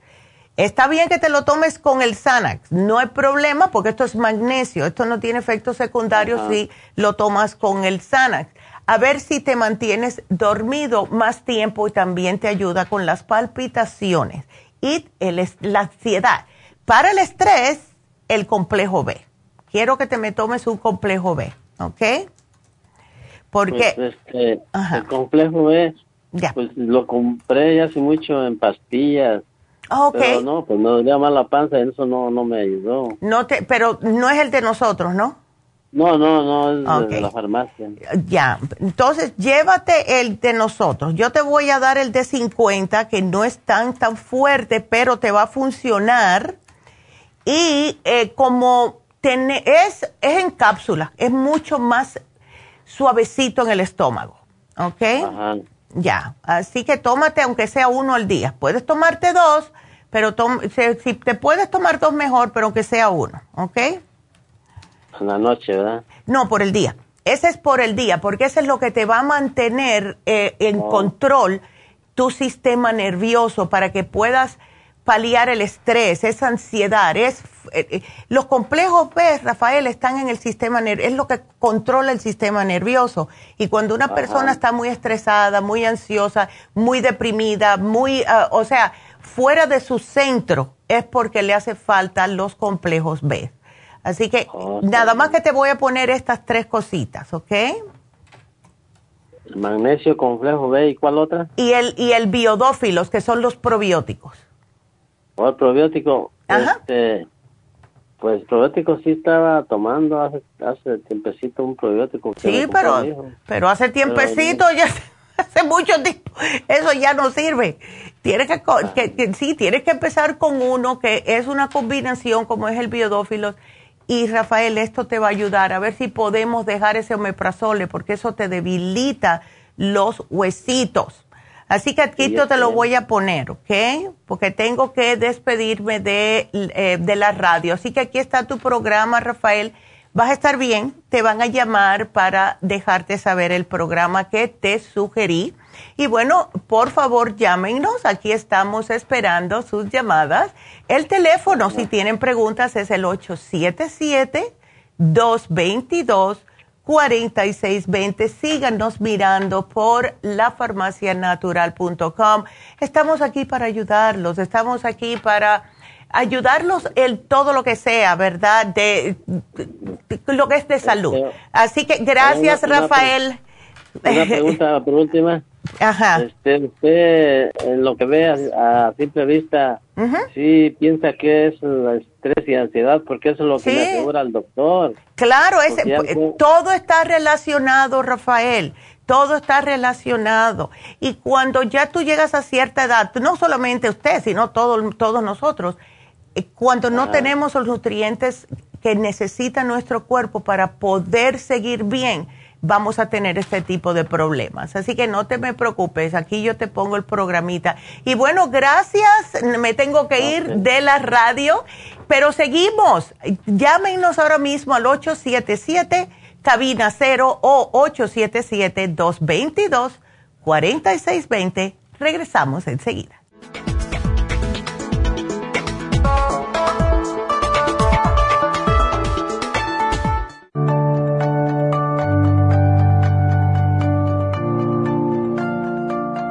Está bien que te lo tomes con el Xanax, no hay problema porque esto es magnesio, esto no tiene efectos secundarios si lo tomas con el Xanax. A ver si te mantienes dormido más tiempo y también te ayuda con las palpitaciones y la ansiedad. Para el estrés, el complejo B. Quiero que te me tomes un complejo B, ¿ok? Porque... Pues, este, el complejo B, pues lo compré ya hace mucho en pastillas Ah, pero no, pues me dolía más la panza y eso no, no me ayudó. No te, pero no es el de nosotros, ¿no? No, no, no, es de la farmacia. Ya, entonces llévate el de nosotros. Yo te voy a dar el de 50, que no es tan, tan fuerte, pero te va a funcionar. Y eh, como es, es en cápsula, es mucho más suavecito en el estómago, ¿ok? Ajá. Ya, así que tómate aunque sea uno al día. Puedes tomarte dos, pero si, te puedes tomar dos mejor, pero aunque sea uno, ¿ok? En la noche, ¿verdad? No, por el día. Ese es por el día, porque ese es lo que te va a mantener eh, en oh. control tu sistema nervioso para que puedas paliar el estrés, esa ansiedad. Es, eh, eh, los complejos B, Rafael, están en el sistema nervioso, es lo que controla el sistema nervioso. Y cuando una persona está muy estresada, muy ansiosa, muy deprimida, muy, ah, o sea, fuera de su centro es porque le hace falta los complejos B. Así que nada más que te voy a poner estas tres cositas, ¿ok? magnesio, complejo B y cuál otra? Y el, y el biodófilos, que son los probióticos. ¿O el probiótico? Ajá. Este, pues probiótico sí estaba tomando hace, hace tiempecito un probiótico. sí, pero, pero hace tiempecito ya hace mucho tiempo, eso ya no sirve. Tienes que, sí, tienes que empezar con uno que es una combinación como es el biodófilo. Y Rafael, esto te va a ayudar a ver si podemos dejar ese omeprazole porque eso te debilita los huesitos. Así que aquí te lo voy a poner, ¿ok? Porque tengo que despedirme de, eh, de la radio. Así que aquí está tu programa, Rafael. Vas a estar bien, te van a llamar para dejarte saber el programa que te sugerí Y bueno, por favor llámenos, aquí estamos esperando sus llamadas. El teléfono, si tienen preguntas, es el 877-222-4620. Síganos mirando por lafarmacianatural.com. Estamos aquí para ayudarlos, estamos aquí para ayudarlos en todo lo que sea, ¿verdad? De, lo que es de salud. Así que gracias, Rafael. Una pregunta por última. Ajá. Este, usted, en lo que ve a, simple vista, sí piensa que es el estrés y ansiedad, porque eso es lo que le asegura el doctor. Claro, todo está relacionado, Rafael. Todo está relacionado. Y cuando ya tú llegas a cierta edad, no solamente usted, sino todo, todos nosotros, eh, cuando no tenemos los nutrientes que necesita nuestro cuerpo para poder seguir bien, vamos a tener este tipo de problemas. Así que no te me preocupes, aquí yo te pongo el programita. Y bueno, gracias, me tengo que ir de la radio, pero seguimos. Llámenos ahora mismo al 877 cabina 0 o 877 222 4620. Regresamos enseguida.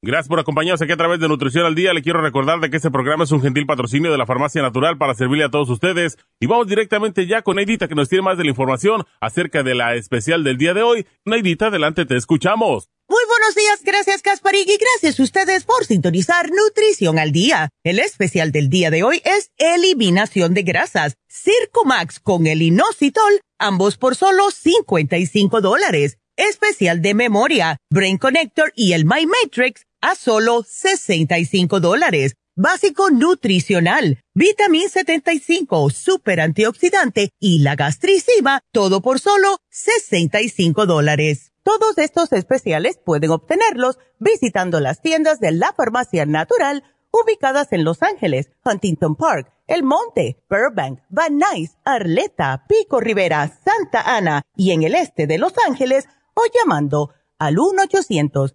Gracias por acompañarnos aquí a través de Nutrición al Día. Le quiero recordar de que este programa es un gentil patrocinio de la Farmacia Natural para servirle a todos ustedes. Y vamos directamente ya con Neidita que nos tiene más de la información acerca de la especial del día de hoy. Neidita, adelante, te escuchamos. Muy buenos días, gracias Casparig y gracias a ustedes por sintonizar Nutrición al Día. El especial del día de hoy es Eliminación de Grasas, Circumax con el inositol, ambos por solo 55 dólares. Especial de memoria, Brain Connector y el My Matrix a solo 65 dólares. Básico nutricional, vitamina 75, super antioxidante y la gastricima, todo por solo 65 dólares. Todos estos especiales pueden obtenerlos visitando las tiendas de la farmacia natural ubicadas en Los Ángeles, Huntington Park, El Monte, Burbank, Van Nuys, Arleta, Pico Rivera, Santa Ana y en el este de Los Ángeles o llamando al 1 800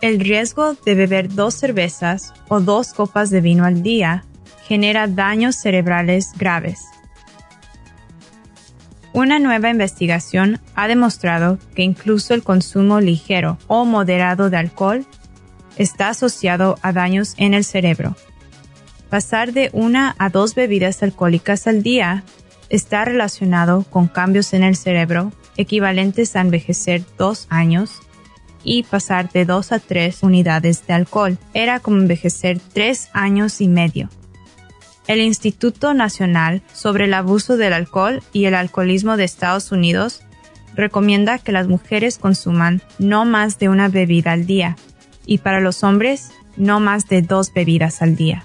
El riesgo de beber dos cervezas o dos copas de vino al día genera daños cerebrales graves. Una nueva investigación ha demostrado que incluso el consumo ligero o moderado de alcohol está asociado a daños en el cerebro. Pasar de una a dos bebidas alcohólicas al día está relacionado con cambios en el cerebro equivalentes a envejecer dos años y pasar de dos a tres unidades de alcohol. Era como envejecer tres años y medio. El Instituto Nacional sobre el Abuso del Alcohol y el Alcoholismo de Estados Unidos recomienda que las mujeres consuman no más de una bebida al día y para los hombres no más de dos bebidas al día.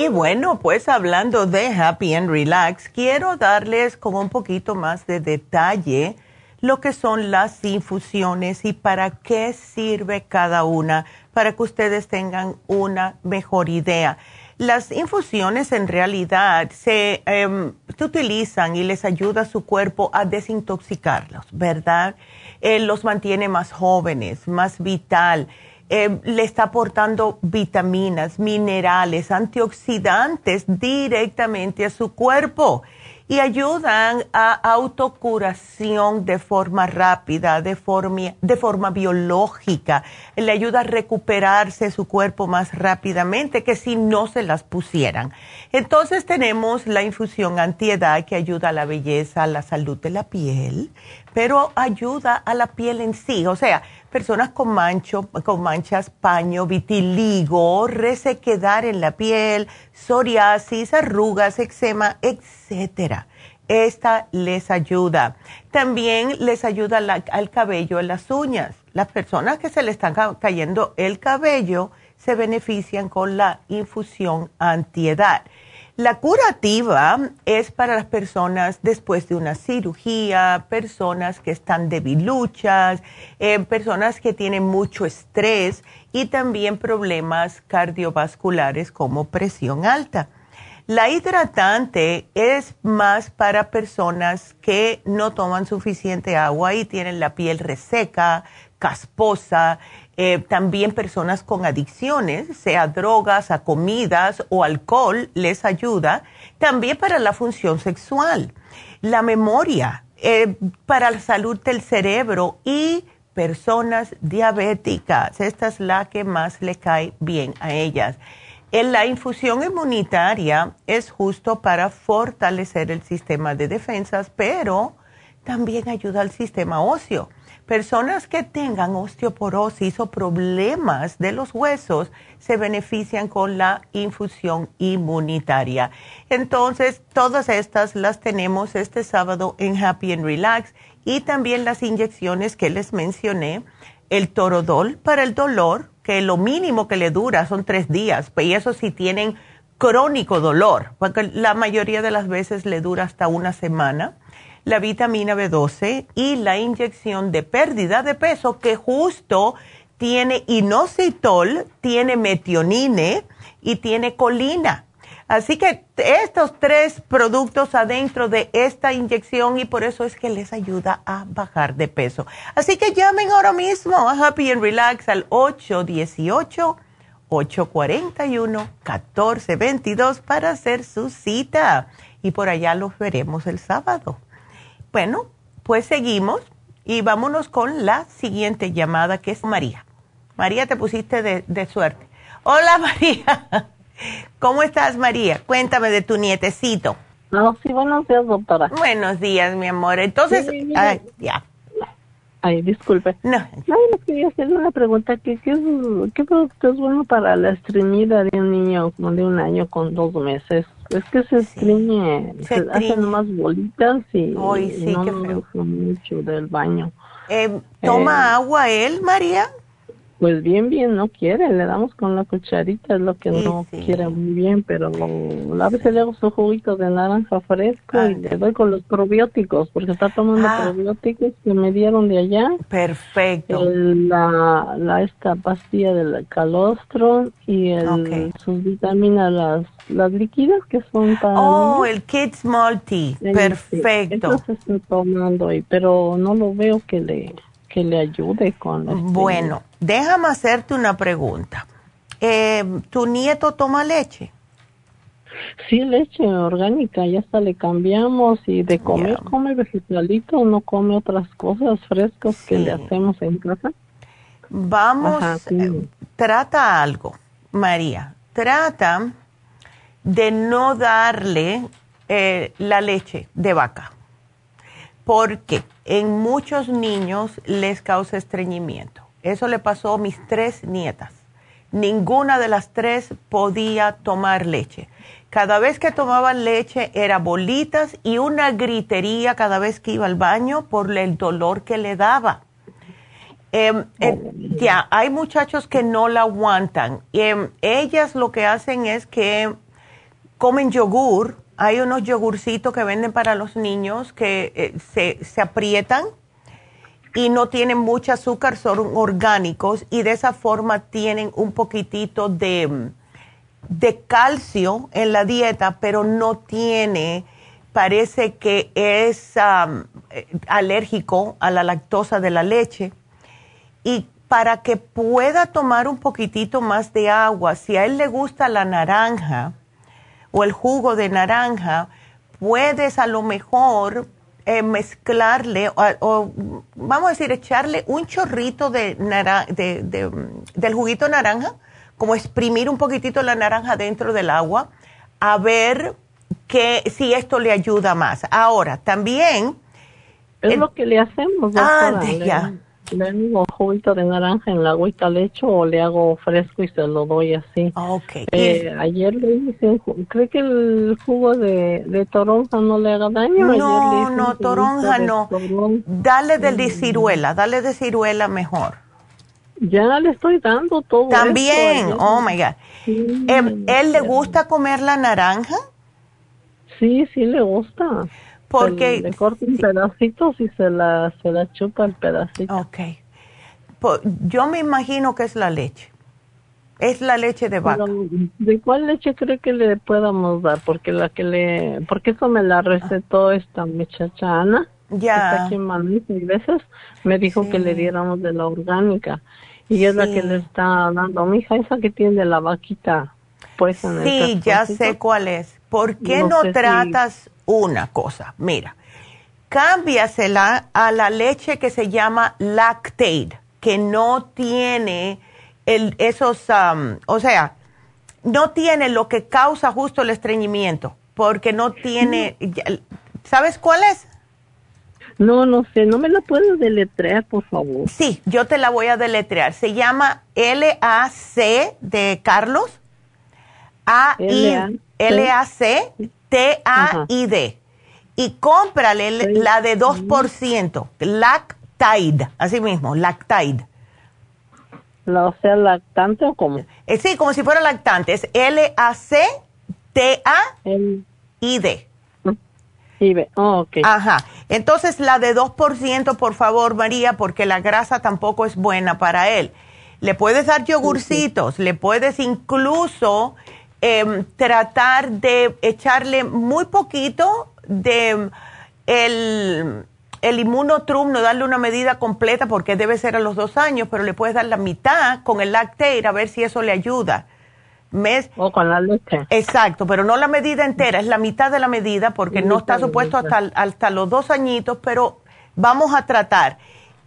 Y bueno, pues hablando de Happy and Relax, quiero darles como un poquito más de detalle lo que son las infusiones y para qué sirve cada una, para que ustedes tengan una mejor idea. Las infusiones en realidad se, em, utilizan y les ayuda a su cuerpo a desintoxicarlos, ¿verdad? Eh, los mantiene más jóvenes, más vital eh, le está aportando vitaminas, minerales, antioxidantes directamente a su cuerpo y ayudan a autocuración de forma rápida, de forma, de forma biológica. Le ayuda a recuperarse su cuerpo más rápidamente que si no se las pusieran. Entonces tenemos la infusión antiedad que ayuda a la belleza, a la salud de la piel, pero ayuda a la piel en sí. O sea, personas con, mancho, con manchas, paño, vitiligo, resequedad en la piel, psoriasis, arrugas, eczema, etcétera. Esta les ayuda. También les ayuda al cabello, en las uñas. Las personas que se le están cayendo el cabello se benefician con la infusión antiedad. La curativa es para las personas después de una cirugía, personas que están debiluchas, eh, personas que tienen mucho estrés y también problemas cardiovasculares como presión alta. La hidratante es más para personas que no toman suficiente agua y tienen la piel reseca, casposa, eh, también personas con adicciones, sea drogas, a comidas o alcohol, les ayuda. También para la función sexual, la memoria, eh, para la salud del cerebro y personas diabéticas. Esta es la que más le cae bien a ellas. La infusión inmunitaria es justo para fortalecer el sistema de defensas, pero también ayuda al sistema óseo Personas que tengan osteoporosis o problemas de los huesos se benefician con la infusión inmunitaria. Entonces, todas estas las tenemos este sábado en Happy and Relax y también las inyecciones que les mencioné, el torodol para el dolor, que lo mínimo que le dura son tres días, y eso si tienen crónico dolor, porque la mayoría de las veces le dura hasta una semana la vitamina B12 y la inyección de pérdida de peso que justo tiene inositol, tiene metionine y tiene colina. Así que estos tres productos adentro de esta inyección y por eso es que les ayuda a bajar de peso. Así que llamen ahora mismo a Happy and Relax al 818-841-1422 para hacer su cita. Y por allá los veremos el sábado. Bueno, pues seguimos y vámonos con la siguiente llamada que es María. María, te pusiste de, de suerte. Hola María. ¿Cómo estás, María? Cuéntame de tu nietecito. No, sí, buenos días, doctora. Buenos días, mi amor. Entonces, ay, ya. Ay, disculpe. No. No, quería hacerle una pregunta. ¿Qué, qué, producto es bueno para la estreñida de un niño como de un año con dos meses? Es que se estreñe, se, hacen más bolitas y, sí, no me gusta mucho del baño. Eh, ¿Toma eh, agua él, María? Pues bien, bien, no quiere, le damos con la cucharita, es lo que no quiere muy bien, pero a veces le hago su juguito de naranja fresco y le doy con los probióticos, porque está tomando ah. probióticos que me dieron de allá. Perfecto. la, la, esta pastilla del calostro y el, sus vitaminas, las, las líquidas que son para... Oh, el Kids Multi, perfecto. Eso se está tomando, pero no lo veo que le que le ayude con... Este bueno, déjame hacerte una pregunta. Eh, ¿Tu nieto toma leche? Sí, leche orgánica, ya hasta le cambiamos y de comer come vegetalito, no come otras cosas frescas que le hacemos en casa. Vamos, eh, trata algo, María, trata de no darle eh, la leche de vaca porque en muchos niños les causa estreñimiento. Eso le pasó a mis tres nietas. Ninguna de las tres podía tomar leche. Cada vez que tomaban leche era bolitas y una gritería cada vez que iba al baño por el dolor que le daba. Em, em, ya, hay muchachos que no la aguantan. Em, ellas lo que hacen es que comen yogur hay unos yogurcitos que venden para los niños que eh, se, se, aprietan y no tienen mucho azúcar, son orgánicos y de esa forma tienen un poquitito de, de calcio en la dieta, pero no tiene, parece que es eh, alérgico a la lactosa de la leche. Y para que pueda tomar un poquitito más de agua, si a él le gusta la naranja, o el jugo de naranja, puedes a lo mejor eh, mezclarle o, vamos a decir echarle un chorrito de, de, del juguito naranja, como exprimir un poquitito la naranja dentro del agua, a ver que si esto le ayuda más. Ahora, también... Es lo que le hacemos. Ah, ya le hago juguito de naranja en la agüita le echo o le hago fresco y se lo doy así. Ah, okay. Eh, ayer le hice, ¿cree que el jugo de, de toronja no le haga daño? No, no, toronja no. Dale del de ciruela, dale de ciruela mejor. Ya le estoy dando todo. También, oh my God. Em, ¿Él le gusta comer la naranja? Sí, sí le gusta. Porque le corta un pedacito y se la, se la chupa el pedacito. Ok. yo me imagino que es la leche. Es la leche de vaca. ¿De cuál leche cree que le podamos dar? Porque la que le, porque eso me la recetó esta muchacha Ana. Ya. Está aquí en y veces me dijo que le diéramos de la orgánica. Y es la que le está dando. Mi hija, esa que tiene la vaquita. Pues en sí, ya sé cuál es. ¿Por qué no, tratas una cosa. Mira, cámbiasela a la leche que se llama Lactate, que no tiene el, esos, o sea, no tiene lo que causa justo el estreñimiento, porque no tiene, ¿sabes cuál es? No, no sé, no me la puedes deletrear, por favor. Sí, yo te la voy a deletrear. Se llama L-A-C de Carlos. A-I, L-A-C T-A-I-D. Y cómprale la de 2%, Lactide, así mismo, Lactide. ¿La sea lactante o cómo? Eh, sí, como si fuera lactante. Es L-A-C-T-A-I-D. I oh, ok. Ajá. Entonces, la de 2%, por favor, María, porque la grasa tampoco es buena para él. Le puedes dar yogurcitos, le puedes incluso em, tratar de echarle muy poquito de el, el inmunotrum, no darle una medida completa porque debe ser a los dos años, pero le puedes dar la mitad con el lactate a ver si eso le ayuda. Mes, o con la leche. Exacto, pero no la medida entera, es la mitad de la medida porque no está supuesto hasta, hasta los dos añitos, pero vamos a tratar.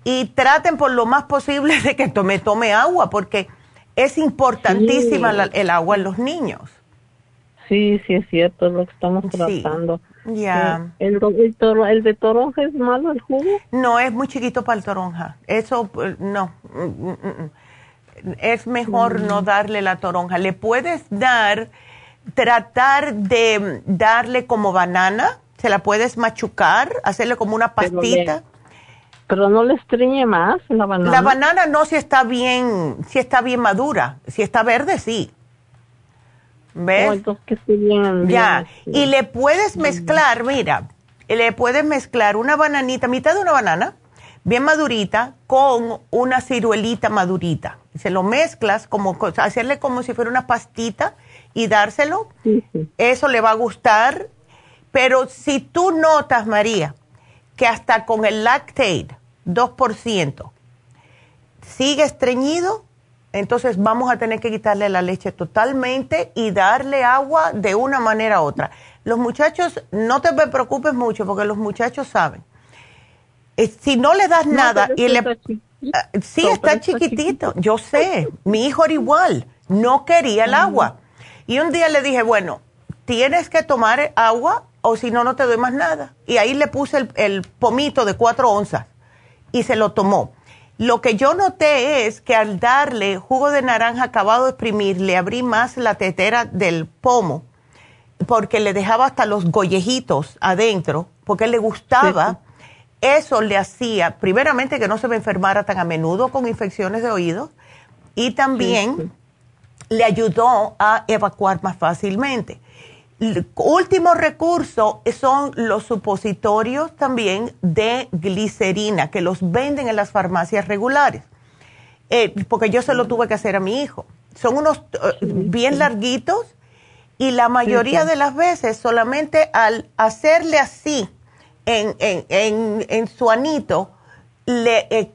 Y traten por lo más posible de que tome, tome agua porque es importantísima el agua en los niños. Sí, sí es cierto, es lo que estamos tratando. Ya. ¿El, el, de toronja es malo el jugo? No, es muy chiquito para el toronja. Eso, pues, no. Mm, mm, mm, es mejor no darle la toronja. Le puedes dar, tratar de darle como banana, se la puedes machucar, hacerle como una pastita. Pero, no le estriñe más la banana. La banana no si está bien, si está bien madura, si está verde sí. ¿Ves? ya. Y le puedes mezclar, mira, le puedes mezclar una bananita, mitad de una banana, bien madurita, con una ciruelita madurita. Se lo mezclas, como hacerle como si fuera una pastita y dárselo. Eso le va a gustar. Pero si tú notas, María, que hasta con el lactate, 2%, sigue estreñido, entonces vamos a tener que quitarle la leche totalmente y darle agua de una manera u otra. Los muchachos, no te preocupes mucho porque los muchachos saben. Eh, si no le das nada y le... Ah, sí, está chiquitito, yo sé. Mi hijo era igual, no quería el agua. Y un día le dije, bueno, tienes que tomar agua o si no, no te doy más nada. Y ahí le puse el, el pomito de cuatro onzas y se lo tomó. Lo que yo noté es que al darle jugo de naranja acabado de exprimir, le abrí más la tetera del pomo, porque le dejaba hasta los gollejitos adentro, porque le gustaba. Eso le hacía, primeramente, que no se me enfermara tan a menudo con infecciones de oídos, y también le ayudó a evacuar más fácilmente último recurso son los supositorios también de glicerina, que los venden en las farmacias regulares, eh, porque yo se lo tuve que hacer a mi hijo. Son unos eh, bien larguitos y la mayoría de las veces solamente al hacerle así en, en, en, su anito, le, eh,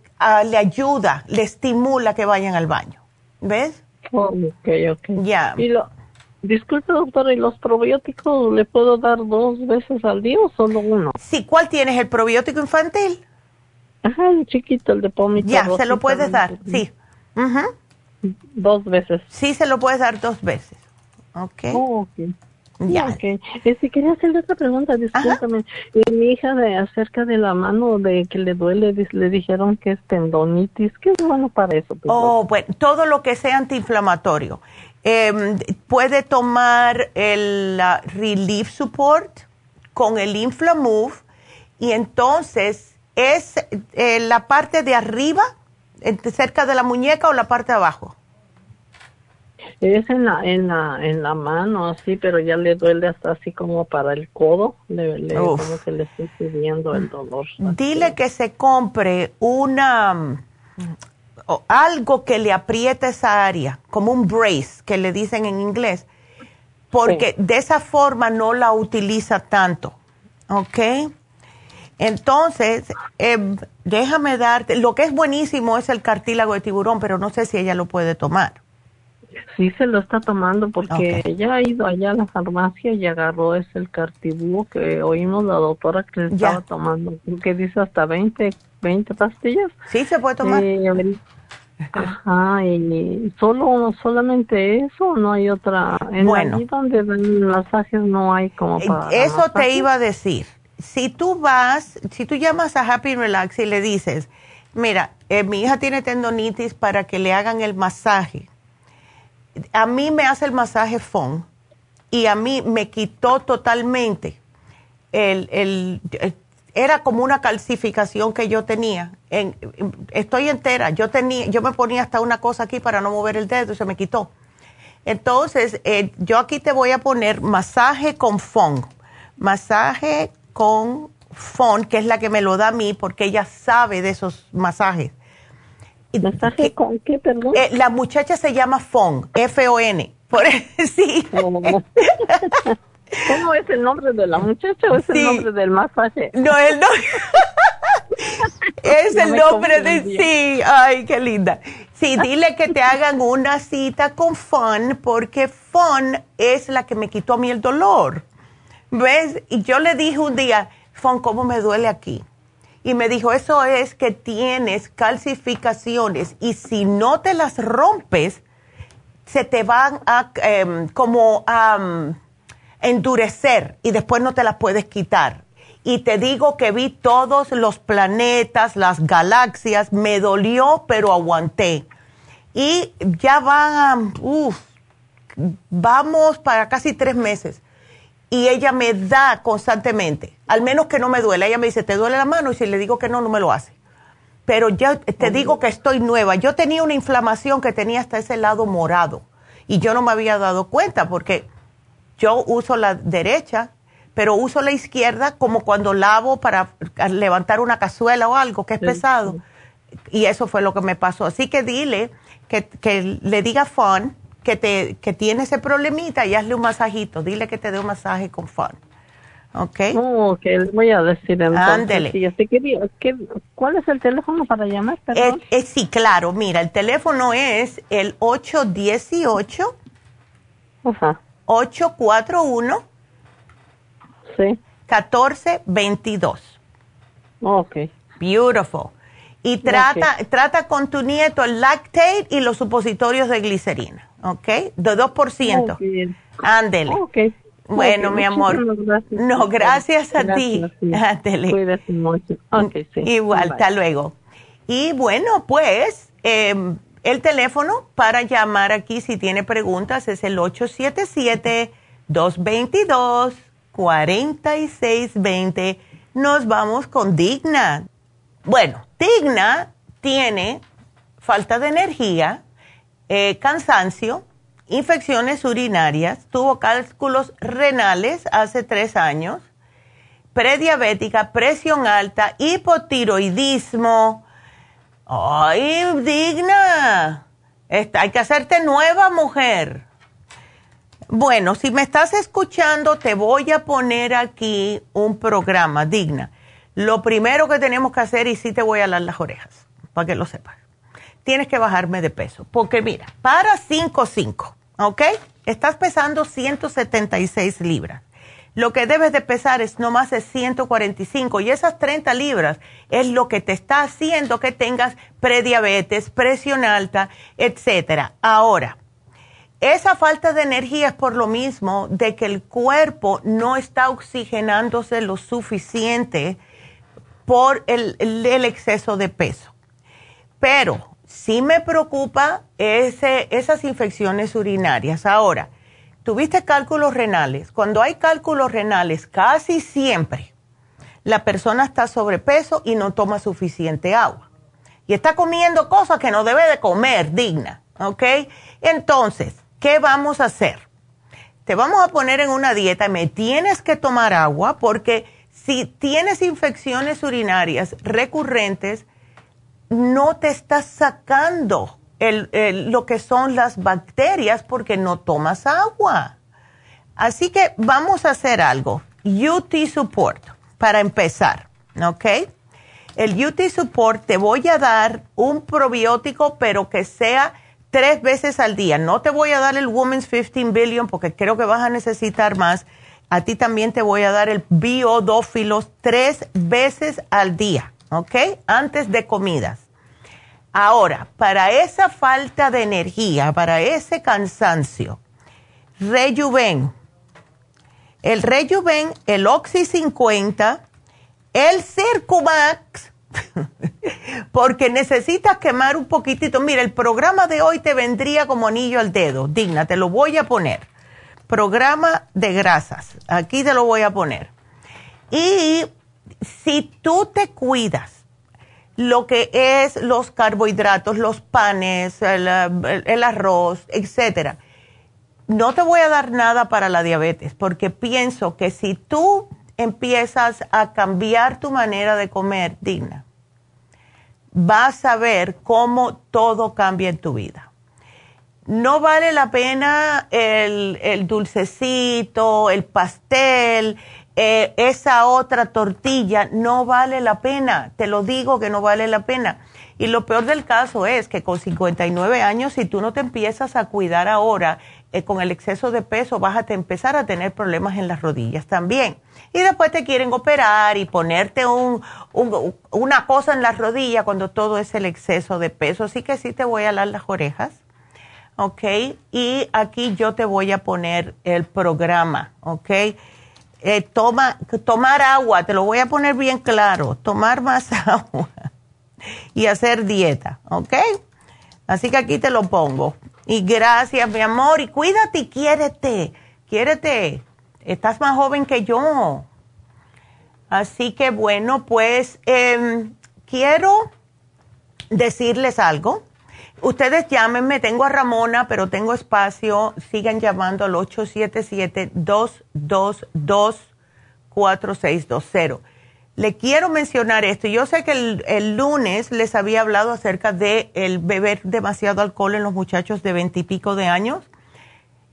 le ayuda, le estimula que vayan al baño. ¿Ves? ok, ok. Ya. Y lo, Disculpe, doctora, ¿y los probióticos le puedo dar dos veces al día o solo uno? Sí, ¿cuál tienes? ¿El probiótico infantil? Ajá, el chiquito, el de pomito. Ya, se lo puedes dar, sí. Dos veces. Sí, se lo puedes dar dos veces. Ok. Oh, okay. Ya. Okay. Eh, si quería hacerle otra pregunta, discúlpame. Eh, mi hija de acerca de la mano de que le duele, le dijeron que es tendonitis. ¿Qué es bueno para eso? Oh, bueno, todo lo que sea antiinflamatorio. Em, puede tomar el Relief Support con el Inflamove y entonces es eh, la parte de arriba, cerca de la muñeca o la parte de abajo. Es en la, en la, en la mano, así, pero ya le duele hasta así como para el codo, le, como que le estoy pidiendo el dolor. Dile que se compre una, o algo que le aprieta esa área, como un brace, que le dicen en inglés, porque de esa forma no la utiliza tanto, ¿ok? Entonces, em, déjame darte, lo que es buenísimo es el cartílago de tiburón, pero no sé si ella lo puede tomar. Sí se lo está tomando porque ella ha ido allá a la farmacia y agarró ese el cartibú que oímos la doctora que estaba tomando, que dice hasta 20, 20 pastillas. Sí se puede tomar. Eh, Ajá, y solo solamente eso, no hay otra. En bueno, donde ven masajes no hay como para. Eso te iba a decir. Si tú vas, si tú llamas a Happy Relax y le dices, mira, eh, mi hija tiene tendonitis para que le hagan el masaje. A mí me hace el masaje FON y a mí me quitó totalmente el, el era como una calcificación que yo tenía. En, estoy entera. Yo tenía, yo me ponía hasta una cosa aquí para no mover el dedo y se me quitó. Entonces, eh, yo aquí te voy a poner masaje con FON. Masaje con FON, que es la que me lo da a mí, porque ella sabe de esos masajes. ¿Masaje con qué, perdón? Eh, la muchacha se llama FON, F-O-N. Por, sí. ¿Cómo es el nombre de la muchacha o es el nombre del masaje? No, el nombre. es el nombre de sí. Ay, qué linda. Sí, dile que te hagan una cita con Fun, porque Fun es la que me quitó a mí el dolor. ¿Ves? Y yo le dije un día, Fun, ¿cómo me duele aquí? Y me dijo, eso es que tienes calcificaciones y si no te las rompes, se te van a em, como a endurecer y después no te las puedes quitar. Y te digo que vi todos los planetas, las galaxias, me dolió, pero aguanté. Y ya van, uff, vamos para casi tres meses. Y ella me da constantemente, al menos que no me duele. Ella me dice, ¿te duele la mano? Y si le digo que no, no me lo hace. Pero ya te digo que estoy nueva. Yo tenía una inflamación que tenía hasta ese lado morado. Y yo no me había dado cuenta porque yo uso la derecha, pero uso la izquierda como cuando lavo para levantar una cazuela o algo que es pesado. Y eso fue lo que me pasó. Así que dile que, le diga Fun que, te, que tiene ese problemita y hazle un masajito. Dile que te dé un masaje con Fun. ¿Ok? Oh, ok, voy a decir Ándele. ¿Cuál es el teléfono para llamar? Eh, eh, sí, claro. Mira, el teléfono es el 818. Ajá. 841 sí. 1422. Ok. Beautiful. Y trata, trata con tu nieto el lactate y los supositorios de glicerina, ¿ok? De 2%. Ándele. Ok. Bueno, mi amor. No, gracias a ti. Ándele. Cuídate mucho. Okay, sí. Igual, hasta luego. Y bueno, pues eh, el teléfono para llamar aquí si tiene preguntas es el 877-222-4620. Nos vamos con Digna. Bueno, Digna tiene falta de energía, eh, cansancio, infecciones urinarias, tuvo cálculos renales hace tres años, prediabética, presión alta, hipotiroidismo, Ay, digna. hay que hacerte nueva mujer. Bueno, si me estás escuchando, te voy a poner aquí un programa digna. Lo primero que tenemos que hacer, y sí te voy a dar las orejas, para que lo sepas, tienes que bajarme de peso. Porque mira, para 5'5, ¿ok? Estás pesando 176 libras lo que debes de pesar es no más de 145 y esas 30 libras es lo que te está haciendo que tengas prediabetes, presión alta, etcétera. Ahora, esa falta de energía es por lo mismo de que el cuerpo no está oxigenándose lo suficiente por el, exceso de peso. Pero sí me preocupa esas infecciones urinarias. Ahora, tuviste cálculos renales, cuando hay cálculos renales, casi siempre la persona está sobrepeso y no toma suficiente agua. Y está comiendo cosas que no debe de comer digna, ¿ok? Entonces, ¿qué vamos a hacer? Te vamos a poner en una dieta y me tienes que tomar agua porque si tienes infecciones urinarias recurrentes, no te estás sacando el, lo que son las bacterias porque no tomas agua. Así que vamos a hacer algo. UT Support, para empezar, ¿ok? El UT Support te voy a dar un probiótico, pero que sea tres veces al día. No te voy a dar el Women's 15 Billion porque creo que vas a necesitar más. A ti también te voy a dar el biodófilos tres veces al día, ¿ok? Antes de comidas. Ahora, para esa falta de energía, para ese cansancio, Rejuven, el Rejuven, el Oxy 50, el Circumax, porque necesitas quemar un poquitito. Mira, el programa de hoy te vendría como anillo al dedo. Digna, te lo voy a poner. Programa de grasas. Aquí te lo voy a poner. Y si tú te cuidas, lo que es los carbohidratos, los panes, el, arroz, etcétera. No te voy a dar nada para la diabetes porque pienso que si tú empiezas a cambiar tu manera de comer digna, vas a ver cómo todo cambia en tu vida. no vale la pena el, dulcecito, el pastel, eh, esa otra tortilla, no vale la pena, te lo digo que no vale la pena. Y lo peor del caso es que con 59 años, si tú no te empiezas a cuidar ahora, eh, con el exceso de peso vas a empezar a tener problemas en las rodillas también. Y después te quieren operar y ponerte un, una cosa en las rodillas cuando todo es el exceso de peso. Así que sí te voy a dar las orejas. ¿Ok? Y aquí yo te voy a poner el programa. ¿Ok? Eh, toma, tomar agua, te lo voy a poner bien claro. Tomar más agua y hacer dieta. ¿Ok? Así que aquí te lo pongo. Y gracias, mi amor. Y cuídate y quiérete. Quiérete. Estás más joven que yo. Así que bueno, pues em, quiero decirles algo. Ustedes llámenme, tengo a Ramona, pero tengo espacio. Sigan llamando al 877-222-4620. Le quiero mencionar esto. Yo sé que el, lunes les había hablado acerca de el beber demasiado alcohol en los muchachos de veintipico de años.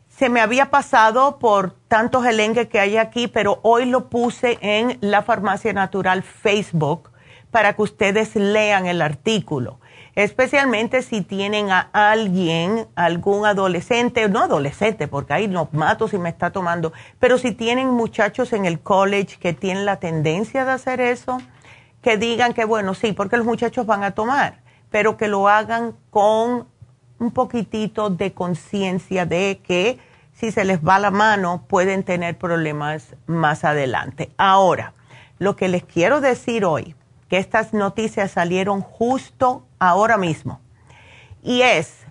Se me había pasado por tantos gelengue que hay aquí, pero hoy lo puse en la Farmacia Natural Facebook para que ustedes lean el artículo especialmente si tienen a alguien, algún adolescente, no adolescente, porque ahí no mato si me está tomando, pero si tienen muchachos en el college que tienen la tendencia de hacer eso, que digan que bueno, sí, porque los muchachos van a tomar, pero que lo hagan con un poquitito de conciencia de que si se les va la mano pueden tener problemas más adelante. Ahora, lo que les quiero decir hoy, estas noticias salieron justo ahora mismo. Y es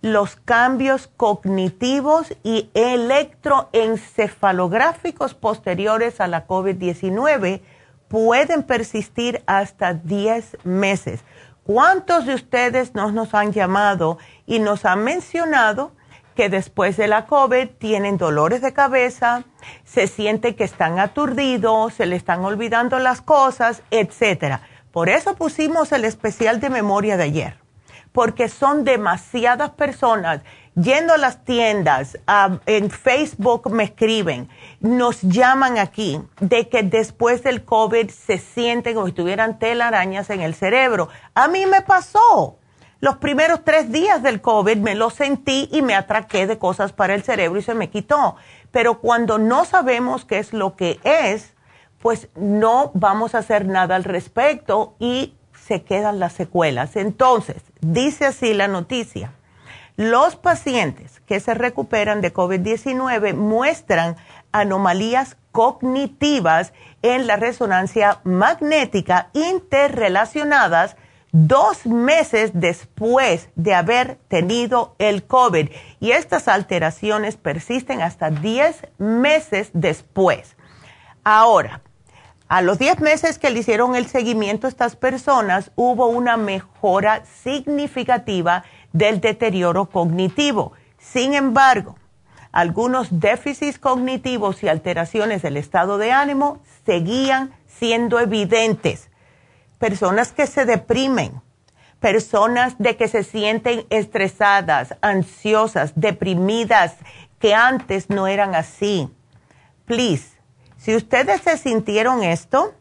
los cambios cognitivos y electroencefalográficos posteriores a la COVID-19 pueden persistir hasta 10 meses. ¿Cuántos de ustedes nos han llamado y nos han mencionado que después de la COVID tienen dolores de cabeza, se sienten que están aturdidos, se le están olvidando las cosas, etcétera? Por eso pusimos el especial de memoria de ayer, porque son demasiadas personas yendo a las tiendas, en Facebook me escriben, nos llaman aquí de que después del COVID se sienten como si tuvieran telarañas en el cerebro. A mí me pasó. Los primeros tres días del COVID me lo sentí y me atraqué de cosas para el cerebro y se me quitó. Pero cuando no sabemos qué es lo que es, pues no vamos a hacer nada al respecto y se quedan las secuelas. Entonces, dice así la noticia, los pacientes que se recuperan de COVID-19 muestran anomalías cognitivas en la resonancia magnética interrelacionadas dos meses después de haber tenido el COVID. Y estas alteraciones persisten hasta 10 meses después. Ahora, a los 10 meses que le hicieron el seguimiento a estas personas, hubo una mejora significativa del deterioro cognitivo. Sin embargo, algunos déficits cognitivos y alteraciones del estado de ánimo seguían siendo evidentes. Personas que se deprimen, personas de que se sienten estresadas, ansiosas, deprimidas, que antes no eran así. Please si ustedes se sintieron esto,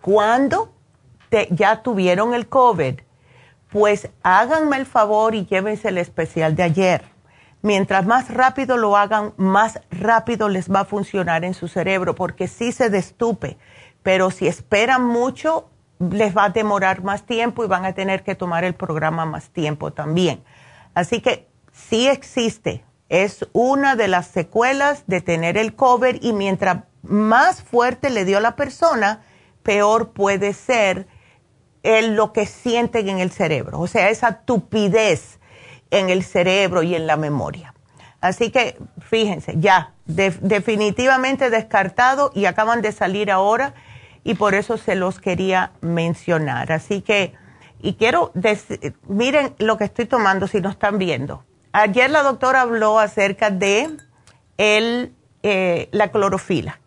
cuando ya tuvieron el COVID, pues háganme el favor y llévense el especial de ayer. Mientras más rápido lo hagan, más rápido les va a funcionar en su cerebro, porque sí se destupe, pero si esperan mucho, les va a demorar más tiempo y van a tener que tomar el programa más tiempo también. Así que sí existe es una de las secuelas de tener el cover y mientras más fuerte le dio la persona, peor puede ser el, lo que sienten en el cerebro, o sea, esa tupidez en el cerebro y en la memoria. Así que fíjense, ya, definitivamente descartado y acaban de salir ahora y por eso se los quería mencionar. Así que, y quiero, miren lo que estoy tomando si no están viendo Ayer la doctora habló acerca de el, eh, la clorofila.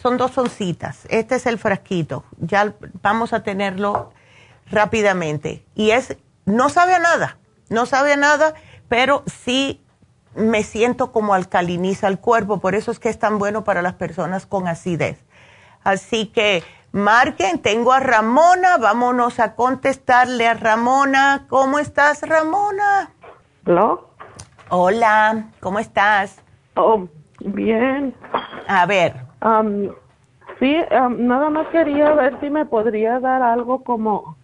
Son dos oncitas. Este es el frasquito. Ya vamos a tenerlo rápidamente. Y es, no sabe a nada, no sabe a nada, pero sí me siento como alcaliniza el cuerpo, por eso es que es tan bueno para las personas con acidez. Así que marquen, tengo a Ramona, vámonos a contestarle a Ramona. ¿Cómo estás, Ramona? Hola. Hola, ¿cómo estás? Oh, bien. A ver. sí, nada más quería ver si me podría dar algo como,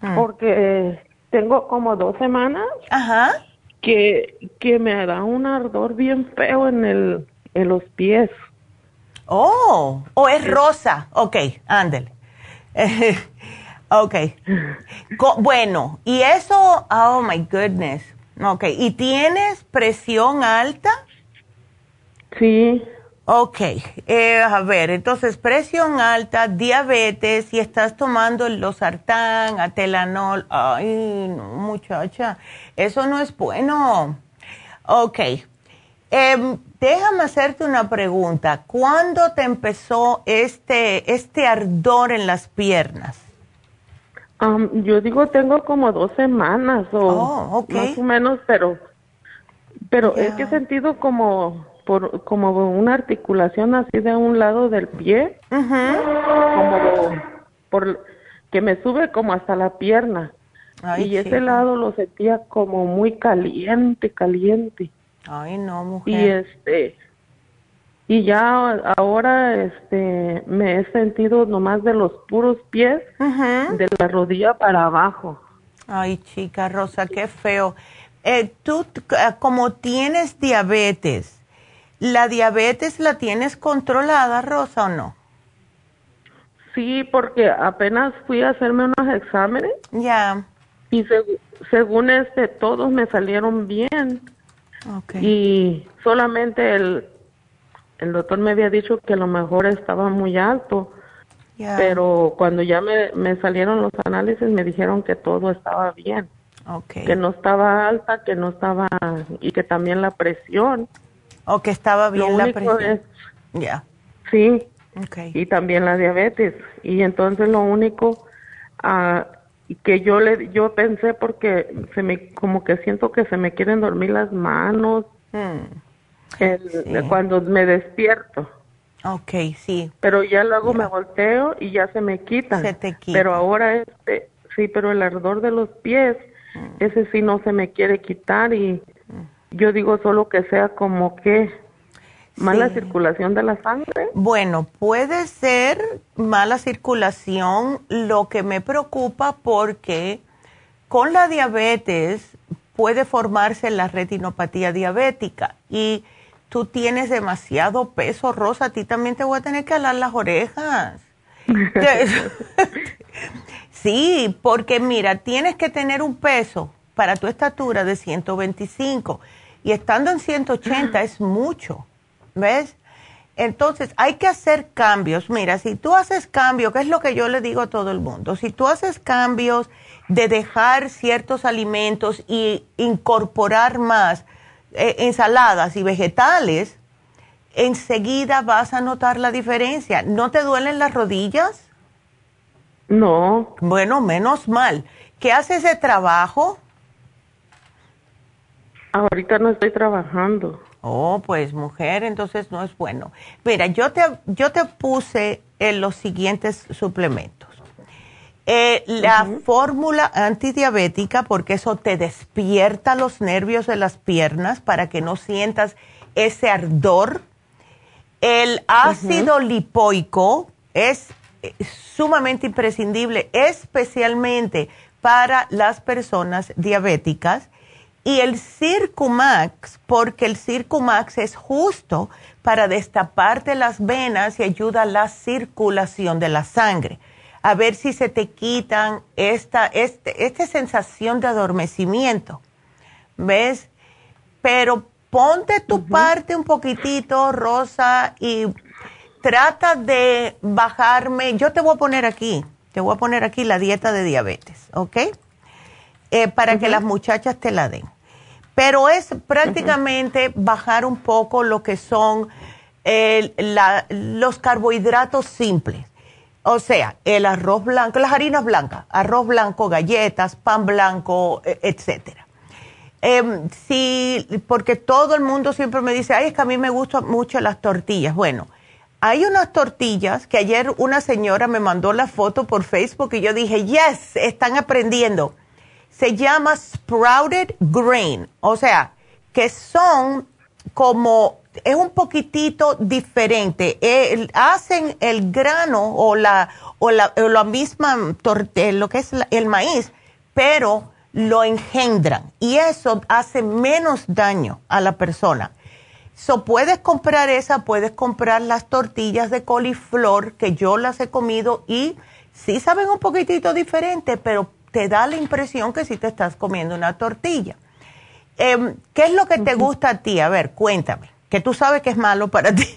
mm. porque tengo como dos semanas. Ajá que, que me da un ardor bien feo en, el, en los pies. Oh, o es rosa. Ok, ándale. ok. bueno, y eso, oh my goodness. Ok, ¿y tienes presión alta? Sí. Ok, eh, a ver, entonces presión alta, diabetes y estás tomando el losartán, atelanol. Ay, no, muchacha, eso no es bueno. Ok, em, déjame hacerte una pregunta. ¿Cuándo te empezó este, este ardor en las piernas? yo digo, tengo como dos semanas o oh, más o menos, pero, pero es que he sentido como por como una articulación así de un lado del pie, como por que me sube como hasta la pierna. y ese lado lo sentía como muy caliente, caliente. Ay, no, mujer. Y este y ya ahora este me he sentido nomás de los puros pies, de la rodilla para abajo. Ay, chica Rosa, qué feo. Eh, tú, como tienes diabetes, ¿La diabetes la tienes controlada, Rosa, o no? Sí, porque apenas fui a hacerme unos exámenes. Ya. Y según este, todos me salieron bien. Okay. Y solamente el, el doctor me había dicho que a lo mejor estaba muy alto. Pero cuando ya me, me salieron los análisis me dijeron que todo estaba bien. Okay. Que no estaba alta, que no estaba... y que también la presión. O que estaba bien la presión. Ya. Sí. Okay. Y también la diabetes. Y entonces lo único uh, que yo le yo pensé porque se me como que siento que se me quieren dormir las manos hmm. cuando me despierto. Ok, sí. Pero ya luego me volteo y ya se me quita. Se te quita. Pero ahora este, sí, pero el ardor de los pies, hmm. ese sí no se me quiere quitar y yo digo solo que sea como que mala circulación de la sangre. Bueno, puede ser mala circulación, lo que me preocupa porque con la diabetes puede formarse la retinopatía diabética y tú tienes demasiado peso, Rosa, a ti también te voy a tener que alar las orejas. sí, porque mira, tienes que tener un peso para tu estatura de 125 y estando en 180 es mucho, ¿ves? Entonces hay que hacer cambios. Mira, si tú haces cambios, que es lo que yo le digo a todo el mundo, si tú haces cambios de dejar ciertos alimentos y incorporar más eh, ensaladas y vegetales, enseguida vas a notar la diferencia. ¿No te duelen las rodillas? No. Bueno, menos mal. ¿Qué hace ese trabajo? Ahorita no estoy trabajando. Oh, pues mujer, entonces no es bueno. Mira, yo te, yo te puse en los siguientes suplementos. Eh, la fórmula antidiabética, porque eso te despierta los nervios de las piernas para que no sientas ese ardor. El ácido lipoico es eh, sumamente imprescindible, especialmente para las personas diabéticas y el Circumax, porque el Circumax es justo para destaparte las venas y ayuda a la circulación de la sangre. A ver si se te quitan esta, este, esta sensación de adormecimiento. ¿Ves? Pero ponte tu parte un poquitito, Rosa, y trata de bajarme. Yo te voy a poner aquí, te voy a poner aquí la dieta de diabetes, ¿ok? Eh, para que las muchachas te la den. Pero es prácticamente bajar un poco lo que son los carbohidratos simples. O sea, el arroz blanco, las harinas blancas, arroz blanco, galletas, pan blanco, e, etcétera. Em, sí, porque todo el mundo siempre me dice, ay, es que a mí me gustan mucho las tortillas. Bueno, hay unas tortillas que ayer una señora me mandó la foto por Facebook y yo dije, yes, están aprendiendo. Se llama sprouted grain, o sea, que son como, es un poquitito diferente. hacen el grano o la, o la, la misma tortilla, lo que es el maíz, pero lo engendran y eso hace menos daño a la persona. So, puedes comprar esa, puedes comprar las tortillas de coliflor que yo las he comido y sí saben un poquitito diferente, pero te da la impresión que sí te estás comiendo una tortilla. Em, ¿Qué es lo que te gusta a ti? A ver, cuéntame, que tú sabes que es malo para ti.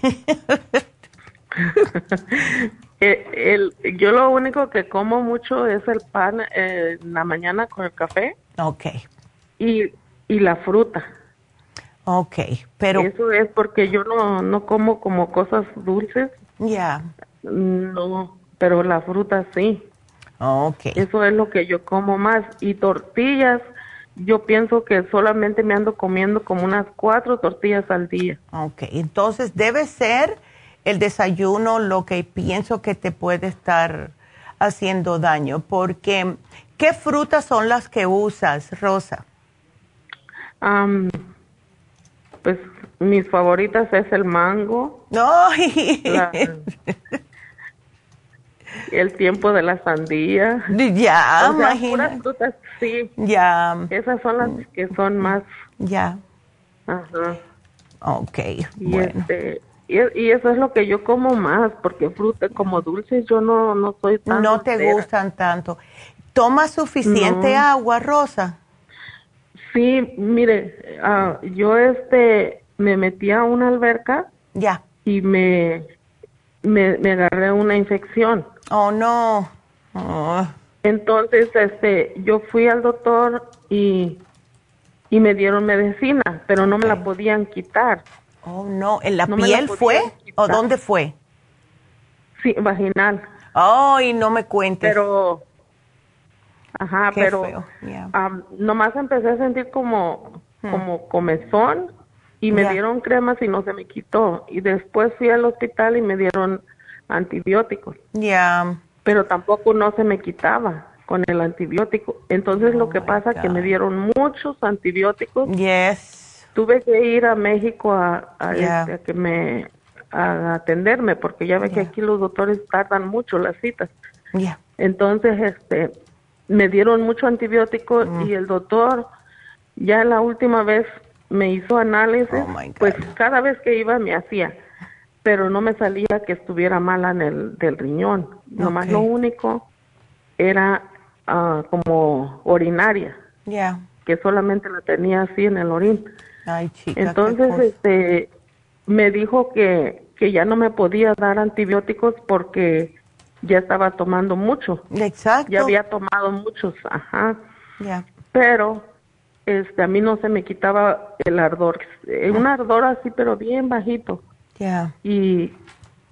Eh, el, yo lo único que como mucho es el pan eh, en la mañana con el café. Ok. Y, y la fruta. Ok, pero... Eso es porque yo no, no como como cosas dulces. Ya. No, pero la fruta sí. Ok. Eso es lo que yo como más. Y tortillas, yo pienso que solamente me ando comiendo como unas cuatro tortillas al día. Ok, entonces debe ser el desayuno lo que pienso que te puede estar haciendo daño, porque ¿qué frutas son las que usas, Rosa? pues mis favoritas es el mango. No. El tiempo de la sandía. Ya, imagínate. frutas, sí. Ya. Esas son las que son más. Ya. Ajá. Ok, y Este, y, eso es lo que yo como más, porque fruta como dulces yo no, no soy tan... No te gustan tanto. ¿Toma suficiente agua, Rosa? Sí, mire, uh, yo este me metí a una alberca. Ya. Y me, me, me agarré una infección. Oh, no. Oh. Entonces, este, yo fui al doctor y, y me dieron medicina, pero no me la podían quitar. Oh, no. ¿En la piel fue? ¿O dónde fue? Sí, vaginal. Ay, no me cuentes. Pero, ajá, pero nomás empecé a sentir como, hmm. como comezón y me dieron cremas y no se me quitó. Y después fui al hospital y me dieron antibióticos. Ya. Pero tampoco no se me quitaba con el antibiótico. Entonces lo oh que pasa es que me dieron muchos antibióticos. Yes tuve que ir a México a, este, que me a atenderme porque ya ve que aquí los doctores tardan mucho las citas. Entonces, este, me dieron mucho antibiótico mm. y el doctor ya la última vez me hizo análisis, oh pues cada vez que iba me hacía, pero no me salía que estuviera mala en el del riñón. Nomás lo único era ah, como urinaria, que solamente la tenía así en el orín. Entonces, este, me dijo que, que ya no me podía dar antibióticos porque ya estaba tomando mucho. Exacto. Ya había tomado muchos, ajá. Pero, este, a mí no se me quitaba el ardor. Eh, un ardor así, pero bien bajito. Ya. Y,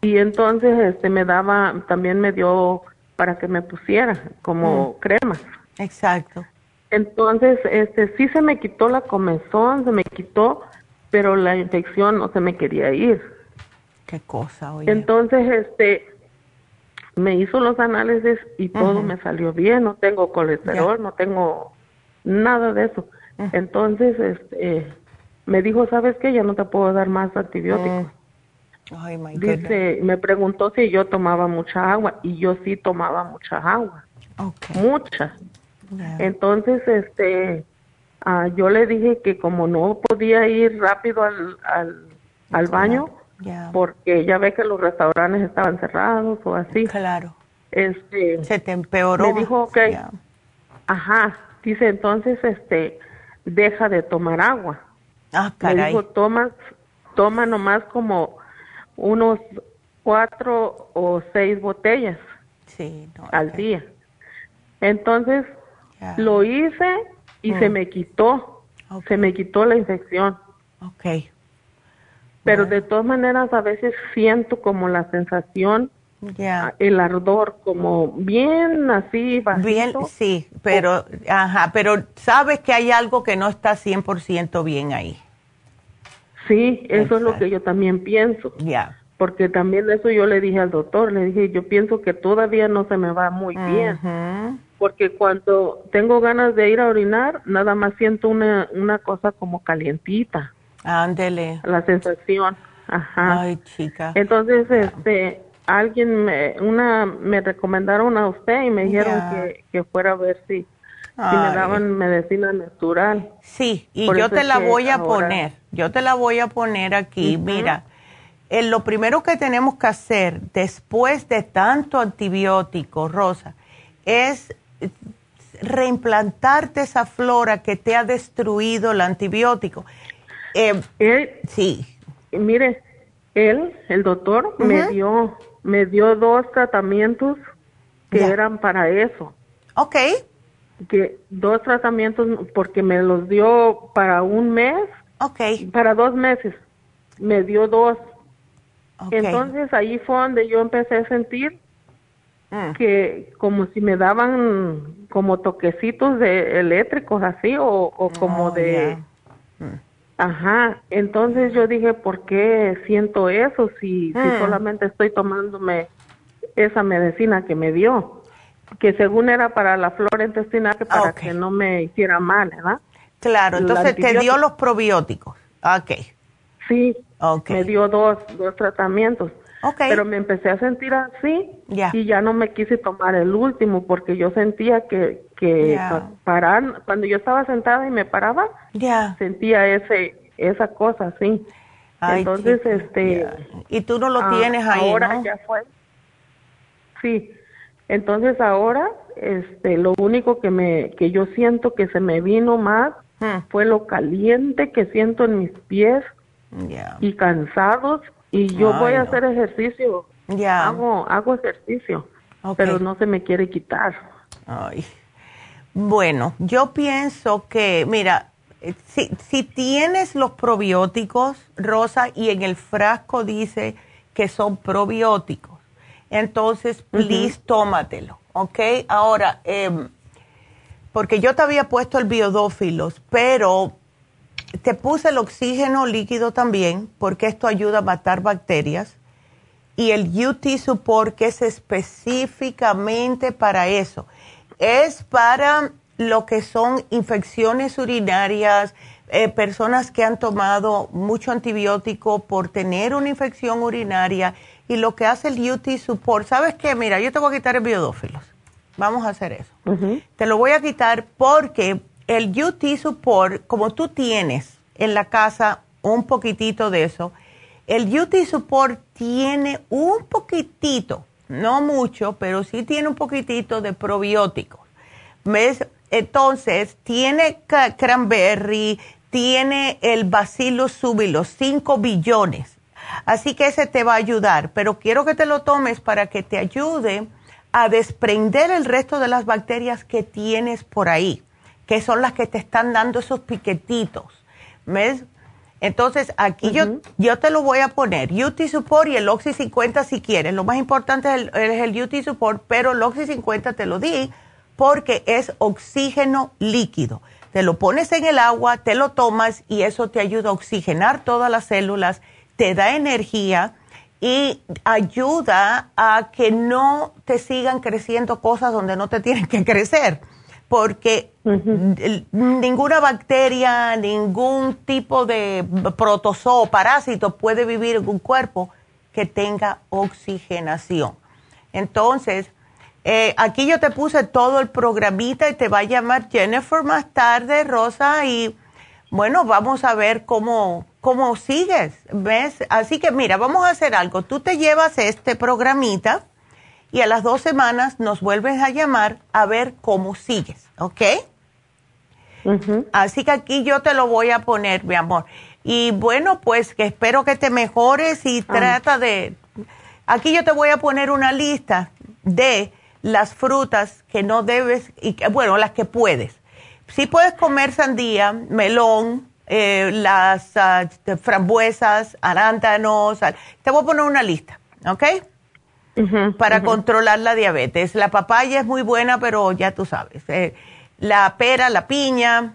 y entonces, este, me daba, también me dio para que me pusiera como mm. crema. Exacto. Entonces, este, sí se me quitó la comezón, se me quitó, pero la infección no se me quería ir. Qué cosa, oye. Entonces, este, me hizo los análisis y todo me salió bien, no tengo colesterol, no tengo nada de eso. Entonces, este, me dijo, ¿sabes qué? Ya no te puedo dar más antibióticos. Ay, my Dice, me preguntó si yo tomaba mucha agua y yo sí tomaba mucha agua. Mucha. Entonces, este, ah, yo le dije que como no podía ir rápido al, al, baño, porque ya ve que los restaurantes estaban cerrados o así. Claro. Este, Se te empeoró. Me dijo, ok. Ajá. Dice, entonces, este, deja de tomar agua. Ah, caray. Me dijo, toma, toma nomás como unos cuatro o seis botellas sí, al día. Entonces, lo hice y se mm. me quitó, se me quitó la infección. Ok. Pero de todas maneras a veces siento como la sensación Ya. el ardor como bien así bajito. Bien, sí, pero, ajá, pero sabes que hay algo que no está 100% bien ahí. Sí, eso es lo que yo también pienso. Ya. Porque también eso yo le dije al doctor, le dije, yo pienso que todavía no se me va muy bien. Porque cuando tengo ganas de ir a orinar, nada más siento una, una cosa como calientita. Ándele. La sensación. Ajá. Ay, chica. Entonces, este, alguien me, una, me recomendaron a usted y me dijeron que, que fuera a ver si, si me daban medicina natural. Sí, y yo te la voy a poner, yo te la voy a poner aquí. Mira, eh, lo primero que tenemos que hacer después de tanto antibiótico, Rosa, es reimplantarte esa flora que te ha destruido el antibiótico. Eh, sí. Mire, él, el doctor, me dio me dio dos tratamientos que eran para eso. Ok. Que dos tratamientos porque me los dio para un mes. Ok. Para dos meses. Me dio dos. Entonces ahí fue donde yo empecé a sentir mm. que como si me daban como toquecitos de eléctricos así o, como oh, de... Ajá, entonces yo dije, ¿por qué siento eso si, si mm. solamente estoy tomándome esa medicina que me dio? Que según era para la flora intestinal, que para que no me hiciera mal, ¿verdad? Claro, entonces te dio los probióticos. Ok. Sí, me dio dos, dos tratamientos. Pero me empecé a sentir así y ya no me quise tomar el último porque yo sentía que, que parar, cuando yo estaba sentada y me paraba, sentía ese esa cosa así. Entonces, este... Y tú no lo ah, tienes ahí, Ahora ya fue. Sí. Entonces ahora, este, lo único que me, que yo siento que se me vino más hmm. fue lo caliente que siento en mis pies y cansados y yo voy a hacer ejercicio. Ya. Hago, hago ejercicio, pero no se me quiere quitar. Ay. Bueno, yo pienso que, mira, si, si tienes los probióticos, Rosa, y en el frasco dice que son probióticos, entonces, please, tómatelo, ¿ok? Ahora, em, porque yo te había puesto el biodófilos, pero te puse el oxígeno líquido también, porque esto ayuda a matar bacterias. Y el UT Support, que es específicamente para eso. Es para lo que son infecciones urinarias, eh, personas que han tomado mucho antibiótico por tener una infección urinaria. Y lo que hace el UT Support, ¿sabes qué? Mira, yo te voy a quitar el biodófilos. Vamos a hacer eso. Te lo voy a quitar porque el UT Support, como tú tienes en la casa un poquitito de eso, el UT Support tiene un poquitito, no mucho, pero sí tiene un poquitito de probióticos. ¿Ves? Entonces, tiene cranberry, tiene el bacillus súbilos, 5 billones. Así que ese te va a ayudar, pero quiero que te lo tomes para que te ayude a desprender el resto de las bacterias que tienes por ahí que son las que te están dando esos piquetitos. ¿Ves? Entonces, aquí yo, yo te lo voy a poner, UT Support y el Oxy 50 si quieres. Lo más importante es el, es el UT Support, pero el Oxy 50 te lo di porque es oxígeno líquido. Te lo pones en el agua, te lo tomas y eso te ayuda a oxigenar todas las células, te da energía y ayuda a que no te sigan creciendo cosas donde no te tienen que crecer porque ninguna bacteria, ningún tipo de protozoo o parásito puede vivir en un cuerpo que tenga oxigenación. Entonces, eh, aquí yo te puse todo el programita y te va a llamar Jennifer más tarde, Rosa, y bueno, vamos a ver cómo, cómo sigues, ¿ves? Así que mira, vamos a hacer algo. Tú te llevas este programita y a las dos semanas nos vuelves a llamar a ver cómo sigues, ¿ok? Así que aquí yo te lo voy a poner, mi amor. Y bueno, pues que espero que te mejores y ah. trata de... Aquí yo te voy a poner una lista de las frutas que no debes, y bueno, las que puedes. Si puedes comer sandía, melón, eh, las ah, frambuesas, arándanos, te voy a poner una lista, ¿ok? Para controlar la diabetes. La papaya es muy buena, pero ya tú sabes. Eh, la pera, la piña,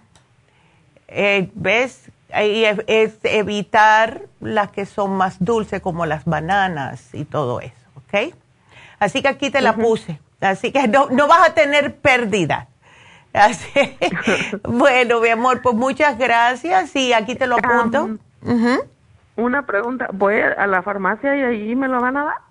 eh, ¿ves? Y es, evitar las que son más dulces, como las bananas y todo eso, ¿ok? Así que aquí te la puse. Así que no, no vas a tener pérdida. bueno, mi amor, pues muchas gracias y aquí te lo apunto. Una pregunta, ¿voy a la farmacia y ahí me lo van a dar?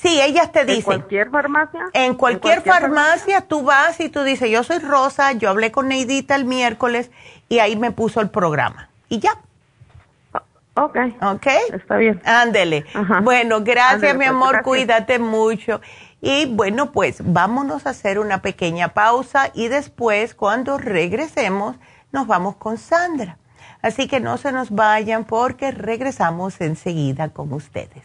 Sí, ellas te dicen. ¿En cualquier farmacia? En cualquier, farmacia, tú vas y tú dices, yo soy Rosa, yo hablé con Neidita el miércoles y ahí me puso el programa. Y ya. Ok. Ok. Está bien. Ándele. Bueno, gracias, mi pues, amor, cuídate mucho. Y bueno, pues vámonos a hacer una pequeña pausa y después, cuando regresemos, nos vamos con Sandra. Así que no se nos vayan porque regresamos enseguida con ustedes.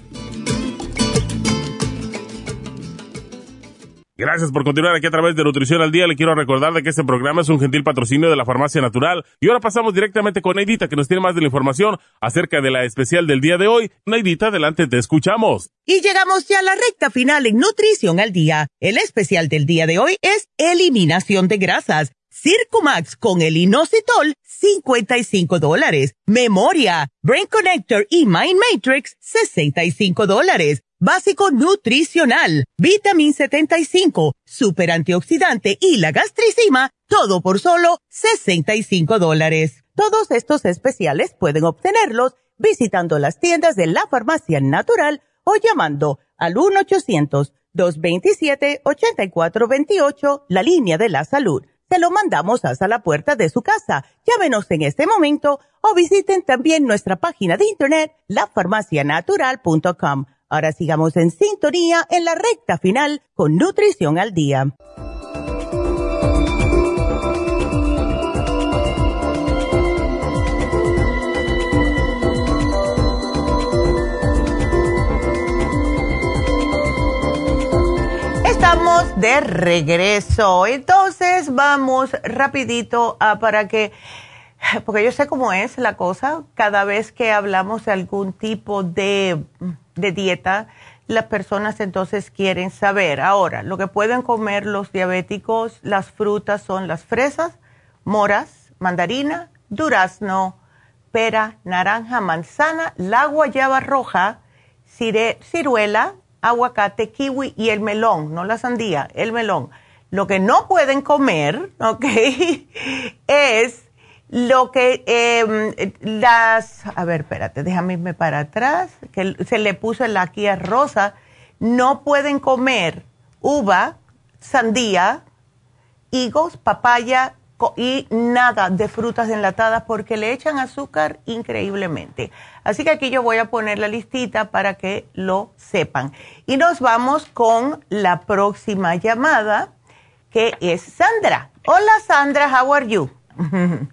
Gracias por continuar aquí a través de Nutrición al Día. Le quiero recordar de que este programa es un gentil patrocinio de la Farmacia Natural. Y ahora pasamos directamente con Neidita, que nos tiene más de la información acerca de la especial del día de hoy. Neidita, adelante, te escuchamos. Y llegamos ya a la recta final en Nutrición al Día. El especial del día de hoy es Eliminación de Grasas. Circumax con el inositol, 55 dólares. Memoria, Brain Connector y Mind Matrix, 65 dólares básico nutricional, vitamin 75, super antioxidante y la gastricima, todo por solo 65 dólares. Todos estos especiales pueden obtenerlos visitando las tiendas de la farmacia natural o llamando al 1-800-227-8428, la línea de la salud. Se lo mandamos hasta la puerta de su casa. Llámenos en este momento o visiten también nuestra página de internet, lafarmacianatural.com Ahora sigamos en sintonía en la recta final con Nutrición al Día. Estamos de regreso, entonces vamos rapidito a para que porque yo sé cómo es la cosa, cada vez que hablamos de algún tipo de de dieta, las personas entonces quieren saber. Ahora, lo que pueden comer los diabéticos, las frutas son las fresas, moras, mandarina, durazno, pera, naranja, manzana, la guayaba roja, ciruela, aguacate, kiwi y el melón, no la sandía, el melón. Lo que no pueden comer, ¿ok? es lo que eh, las, a ver, espérate, déjame irme para atrás, que se le puso la aquí rosa, no pueden comer uva, sandía, higos, papaya y nada de frutas enlatadas porque le echan azúcar increíblemente. Así que aquí yo voy a poner la listita para que lo sepan. Y nos vamos con la próxima llamada, que es Sandra. Hola Sandra, how are you?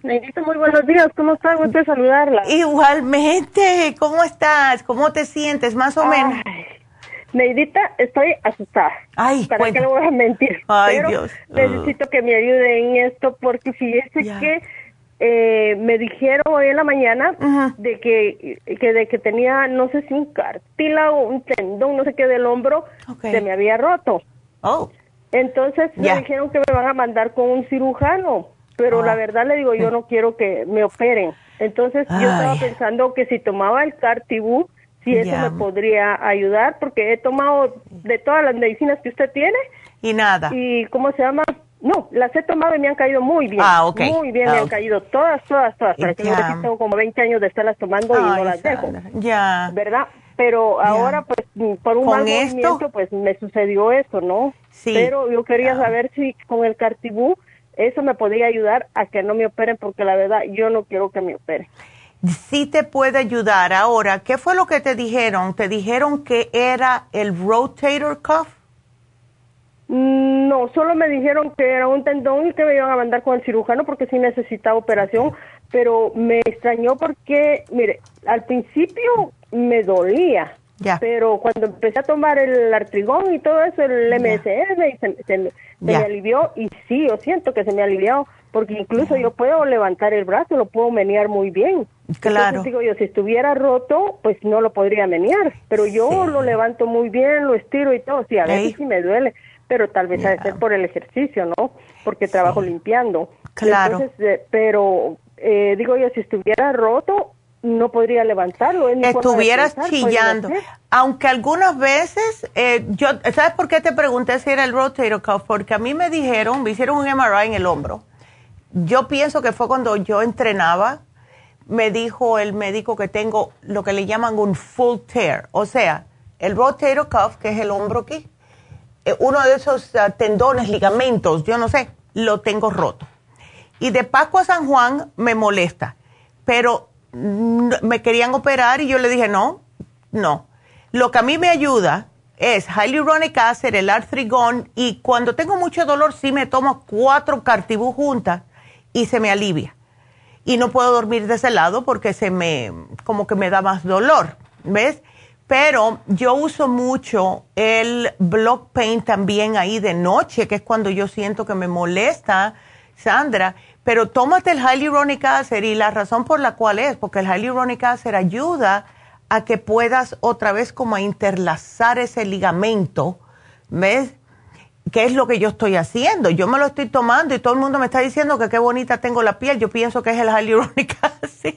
Neidita, muy buenos días. ¿Cómo estás? Gusto saludarla. Igualmente. ¿Cómo estás? ¿Cómo te sientes? Más o menos. Neidita, estoy asustada. Ay, ¿Para qué le voy a mentir? Ay, Pero Dios. Necesito que me ayude en esto porque fíjese que eh, me dijeron hoy en la mañana de que, que, de que tenía, no sé si un cartílago, un tendón, no sé qué del hombro, se me había roto. Oh. Entonces me dijeron que me van a mandar con un cirujano, pero la ah. verdad le digo, yo no quiero que me operen. Entonces yo estaba pensando que si tomaba el Cartibú, si eso me podría ayudar, porque he tomado de todas las medicinas que usted tiene. Y nada. ¿Y cómo se llama? No, las he tomado y me han caído muy bien. Ah, ok. Muy bien, me ah, han caído todas, todas, todas. Para que tengo como 20 años de estarlas tomando y no las dejo. Ya. ¿Verdad? Pero ahora, pues, por un mal movimiento, pues me sucedió eso, ¿no? Sí. Pero yo quería saber si con el Cartibú eso me podría ayudar a que no me operen, porque la verdad yo no quiero que me operen. Sí te puede ayudar. Ahora, ¿qué fue lo que te dijeron? ¿Te dijeron que era el rotator cuff? No, solo me dijeron que era un tendón y que me iban a mandar con el cirujano porque sí necesitaba operación, pero me extrañó porque, mire, al principio me dolía, pero cuando empecé a tomar el artrigón y todo eso, el MSM, se, me alivió y sí, yo siento que se me alivió porque incluso yo puedo levantar el brazo, lo puedo menear muy bien. Claro. digo yo, si estuviera roto, pues no lo podría menear, pero yo lo levanto muy bien, lo estiro y todo, sí, a veces sí me duele pero tal vez ha de ser por el ejercicio, ¿no? Porque trabajo limpiando. Claro. Entonces, eh, pero eh, digo yo, si estuviera roto, no podría levantarlo. Estuvieras chillando. Aunque algunas veces, eh, yo, ¿sabes por qué te pregunté si era el rotator cuff? Porque a mí me dijeron, me hicieron un MRI en el hombro. Yo pienso que fue cuando yo entrenaba, me dijo el médico que tengo lo que le llaman un full tear. O sea, el rotator cuff, que es el hombro aquí, eh, uno de esos ah, tendones, ligamentos, yo no sé, lo tengo roto. Y de Pascua a San Juan me molesta, pero me querían operar y yo le dije, no, no. Lo que a mí me ayuda es hyaluronic acid, el artrigón, y cuando tengo mucho dolor sí me tomo cuatro cartibú juntas y se me alivia. Y no puedo dormir de ese lado porque se me, como que me da más dolor, ¿ves? Pero yo uso mucho el block paint también ahí de noche, que es cuando yo siento que me molesta, Sandra. Pero tómate el hyaluronic acid y la razón por la cual es, porque el hyaluronic acid ayuda a que puedas otra vez como a interlazar ese ligamento, ¿ves? ¿Qué es lo que yo estoy haciendo? Yo me lo estoy tomando y todo el mundo me está diciendo que qué bonita tengo la piel. Yo pienso que es el hyaluronic acid.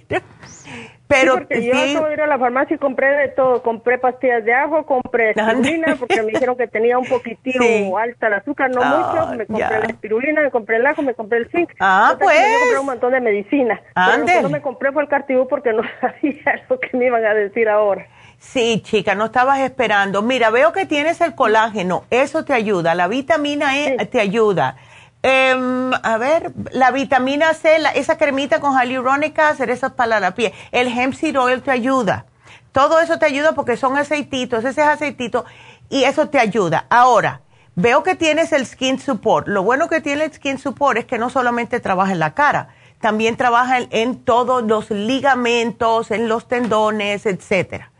Pero porque yo acabo de ir a la farmacia y compré de todo, compré pastillas de ajo, compré espirulina porque me dijeron que tenía un poquitito alta el azúcar, no mucho, me compré la espirulina, me compré el ajo, me compré el zinc. Ah, pues. Me compré un montón de medicina. Pero lo que no me compré fue el cartibú porque no sabía lo que me iban a decir ahora. Sí, chica, no estabas esperando. Mira, veo que tienes el colágeno, eso te ayuda, la vitamina E te ayuda. Em, a ver, la vitamina C, esa cremita con hyaluronic acid, esas para la piel. El hemp seed oil te ayuda. Todo eso te ayuda porque son aceititos, ese es aceitito y eso te ayuda. Ahora, veo que tienes el skin support. Lo bueno que tiene el skin support es que no solamente trabaja en la cara, también trabaja en, todos los ligamentos, en los tendones, etcétera.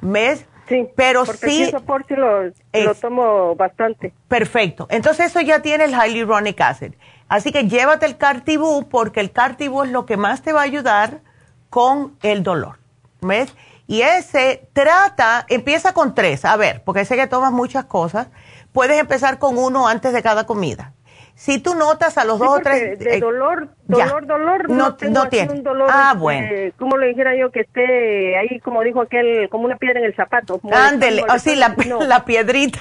¿Ves? Sí, pero porque sí. sí lo, lo tomo bastante. Perfecto. Entonces eso ya tiene el hyaluronic acid. Así que llévate el Cartibú porque el Cartibú es lo que más te va a ayudar con el dolor. ¿Ves? Y ese trata, empieza con tres, a ver, porque sé que tomas muchas cosas. Puedes empezar con uno antes de cada comida. Si tú notas a los dos o tres... De eh, dolor, dolor, dolor, no, no tengo un dolor, ah, este, bueno. como le dijera yo, que esté ahí, como dijo aquel, como una piedra en el zapato. Ándele, así oh, la, la piedrita.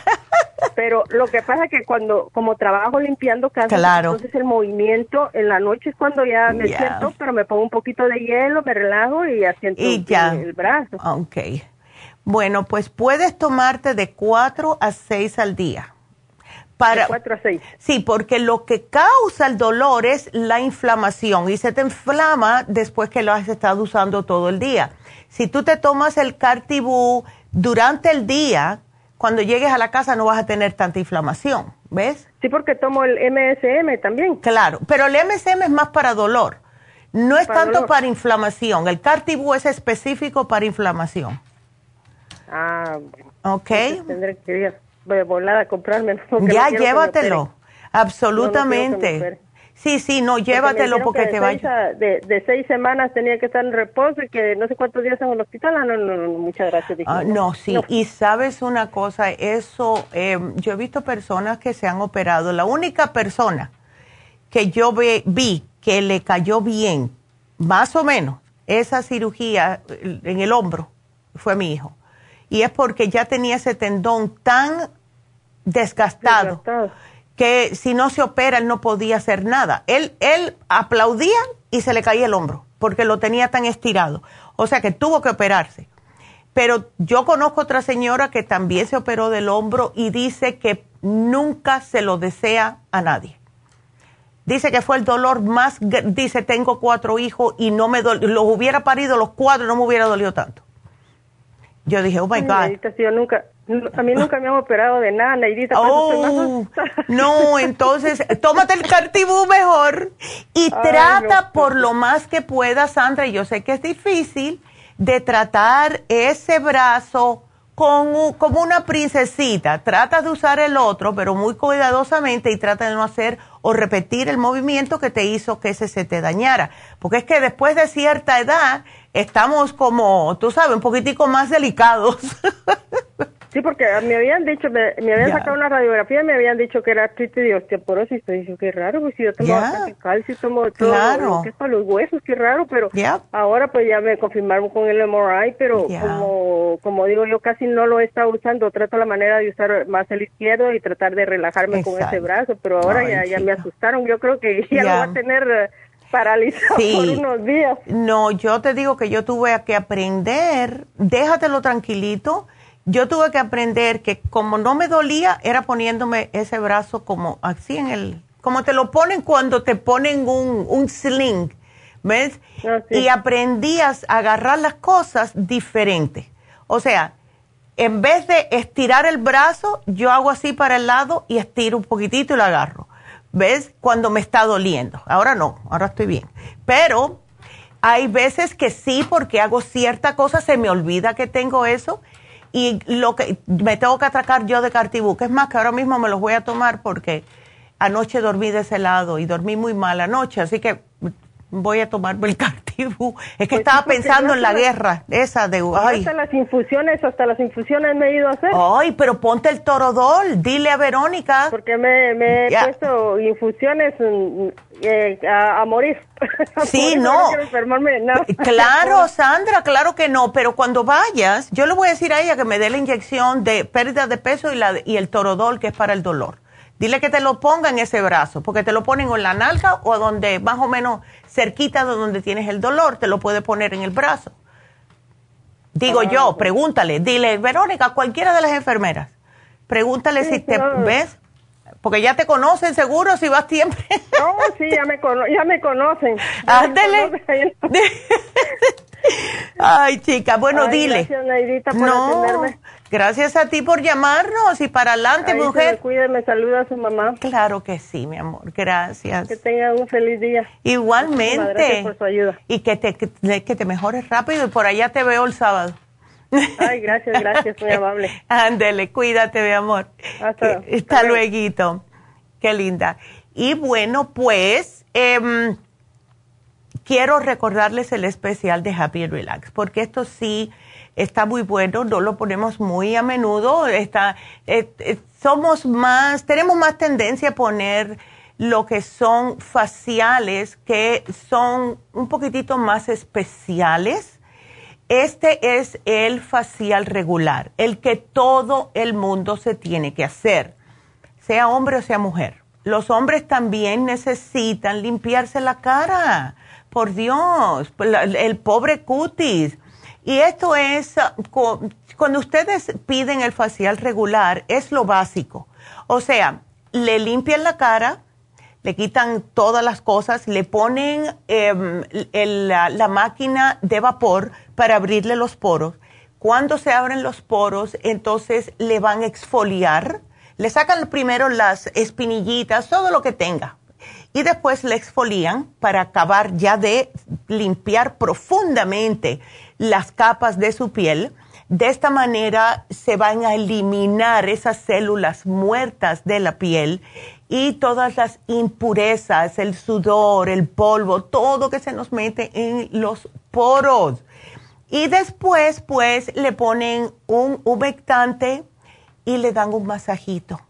Pero lo que pasa es que cuando, como trabajo limpiando casa, entonces el movimiento en la noche es cuando ya me siento, pero me pongo un poquito de hielo, me relajo y ya siento el brazo. Ok. Bueno, pues puedes tomarte de cuatro a seis al día. Para, de a Sí, porque lo que causa el dolor es la inflamación y se te inflama después que lo has estado usando todo el día. Si tú te tomas el Cartibú durante el día, cuando llegues a la casa no vas a tener tanta inflamación, ¿ves? Sí, porque tomo el MSM también. Claro, pero el MSM es más para dolor. No es tanto para inflamación. El Cartibú es específico para inflamación. Ah, Ok. tendré que ir de volada a comprarme. Ya, llévatelo. Absolutamente. Sí, sí, no, llévatelo porque, te vaya. De, de, seis semanas tenía que estar en reposo y que no sé cuántos días en el hospital. Ah, no, no, no, muchas gracias. Ah, no, sí, y sabes una cosa, eso, eh, yo he visto personas que se han operado. La única persona que yo vi que le cayó bien, más o menos, esa cirugía en el hombro, fue mi hijo. Y es porque ya tenía ese tendón tan desgastado que si no se opera él no podía hacer nada. Él, él aplaudía y se le caía el hombro porque lo tenía tan estirado. O sea que tuvo que operarse. Pero yo conozco otra señora que también se operó del hombro y dice que nunca se lo desea a nadie. Dice que fue el dolor más, dice, tengo cuatro hijos y no me los hubiera parido los cuatro, no me hubiera dolido tanto. Yo dije, oh my God. Yo nunca, a mí nunca me han operado de nada, Neidita. Oh, no, entonces tómate el cartibú mejor y trata por lo más que puedas, Sandra, y yo sé que es difícil, de tratar ese brazo con, como una princesita. Trata de usar el otro, pero muy cuidadosamente y trata de no hacer o repetir el movimiento que te hizo que ese se te dañara. Porque es que después de cierta edad estamos como, tú sabes, un poquitico más delicados. Sí, porque me habían dicho, me, habían sacado una radiografía y me habían dicho que era artritis de osteoporosis. Y dije, qué raro, pues si yo tomo bastante calcio, tomo todo lo que es para los huesos, qué raro, pero ahora pues ya me confirmaron con el MRI, pero como, como digo, yo casi no lo he estado usando, trato la manera de usar más el izquierdo y tratar de relajarme con ese brazo, pero ahora ya, ya me asustaron, yo creo que ya lo va a tener eh, paralizado por unos días. No, yo te digo que yo tuve que aprender, déjatelo tranquilito yo tuve que aprender que como no me dolía, era poniéndome ese brazo como así en el, como te lo ponen cuando te ponen un, un sling, ¿ves? Ah, y aprendías a agarrar las cosas diferente. O sea, en vez de estirar el brazo, yo hago así para el lado y estiro un poquitito y lo agarro. ¿Ves? Cuando me está doliendo. Ahora no, ahora estoy bien. Pero hay veces que sí, porque hago cierta cosa, se me olvida que tengo eso y lo que me tengo que atracar yo de cartibú, que es más que ahora mismo me los voy a tomar porque anoche dormí de ese lado y dormí muy mal anoche, así que voy a tomarme el cartibú. Es que pues estaba pensando en la guerra esa de... Ay. Hasta las infusiones, hasta las infusiones me he ido a hacer. Ay, pero ponte el torodol, dile a Verónica. Porque me, me he puesto infusiones mm, eh, a, morir. Sí, no. Claro, Sandra, claro que no, pero cuando vayas, yo le voy a decir a ella que me dé la inyección de pérdida de peso y, la, y el torodol, que es para el dolor. Dile que te lo ponga en ese brazo, porque te lo ponen en la nalga o donde más o menos cerquita de donde tienes el dolor, te lo puede poner en el brazo. Digo ah, yo, pregúntale, dile, Verónica, cualquiera de las enfermeras, pregúntale si te ves, porque ya te conocen seguro si vas siempre. No, sí, ya me, ya me conocen. Ándele. Ay, chica, bueno, dile. Gracias, Naidita, por no, Gracias a ti por llamarnos y para adelante, mujer. Cuídeme, saluda a su mamá. Claro que sí, mi amor. Gracias. Que tenga un feliz día. Igualmente. Gracias por su ayuda. Y que te, que, te mejores rápido y por allá te veo el sábado. Ay, gracias, gracias, muy amable. Ándele, cuídate, mi amor. Hasta, hasta luego. Qué linda. Y bueno, pues em, quiero recordarles el especial de Happy Relax, porque esto sí está muy bueno, no lo ponemos muy a menudo, está, eh, eh, somos más, tenemos más tendencia a poner lo que son faciales que son un poquitito más especiales. Este es el facial regular, el que todo el mundo se tiene que hacer, sea hombre o sea mujer. Los hombres también necesitan limpiarse la cara, por Dios, el pobre cutis y esto es, ah, cuando ustedes piden el facial regular, es lo básico. O sea, le limpian la cara, le quitan todas las cosas, le ponen em, la, máquina de vapor para abrirle los poros. Cuando se abren los poros, entonces le van a exfoliar, le sacan primero las espinillitas, todo lo que tenga, y después le exfolian para acabar ya de limpiar profundamente las capas de su piel. De esta manera se van a eliminar esas células muertas de la piel y todas las impurezas, el sudor, el polvo, todo que se nos mete en los poros. Y después, pues, le ponen un humectante y le dan un masajito.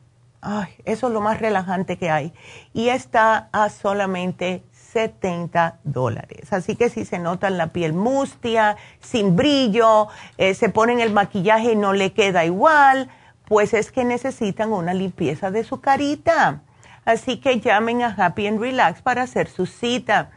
Ay, eso es lo más relajante que hay. Y está a solamente 70 dólares. Así que si se nota la piel mustia, sin brillo, eh, se ponen el maquillaje y no le queda igual, pues es que necesitan una limpieza de su carita. Así que llamen a Happy and Relax para hacer su cita.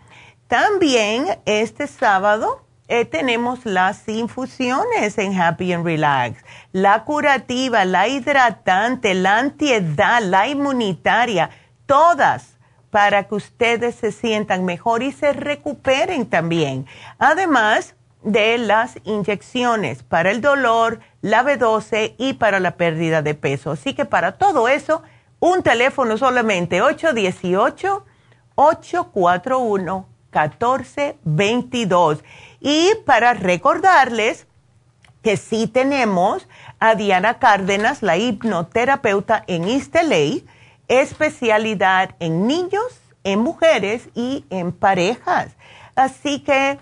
También este sábado eh, tenemos las infusiones en Happy and Relax. La curativa, la hidratante, la antiedad, la inmunitaria, todas para que ustedes se sientan mejor y se recuperen también. Además de las inyecciones para el dolor, la B12 y para la pérdida de peso. Así que para todo eso, un teléfono solamente 818-841-1422. Y para recordarles que sí tenemos a Diana Cárdenas, la hipnoterapeuta en Isteley, especialidad en niños, en mujeres y en parejas. Así que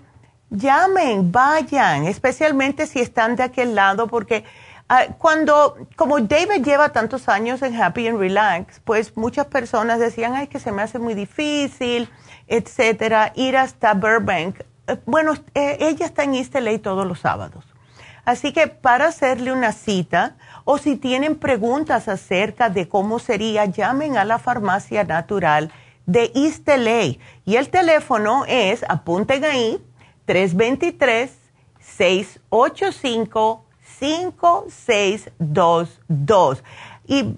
llamen, vayan, especialmente si están de aquel lado, porque ah, cuando, como David lleva tantos años en Happy and Relax, pues muchas personas decían, ay, que se me hace muy difícil, etcétera, ir hasta Burbank eh, bueno, eh, ella está en East LA todos los sábados. Así que para hacerle una cita o si tienen preguntas acerca de cómo sería, llamen a la farmacia natural de East. Y el teléfono es, apunten ahí, 323-685-5622. Y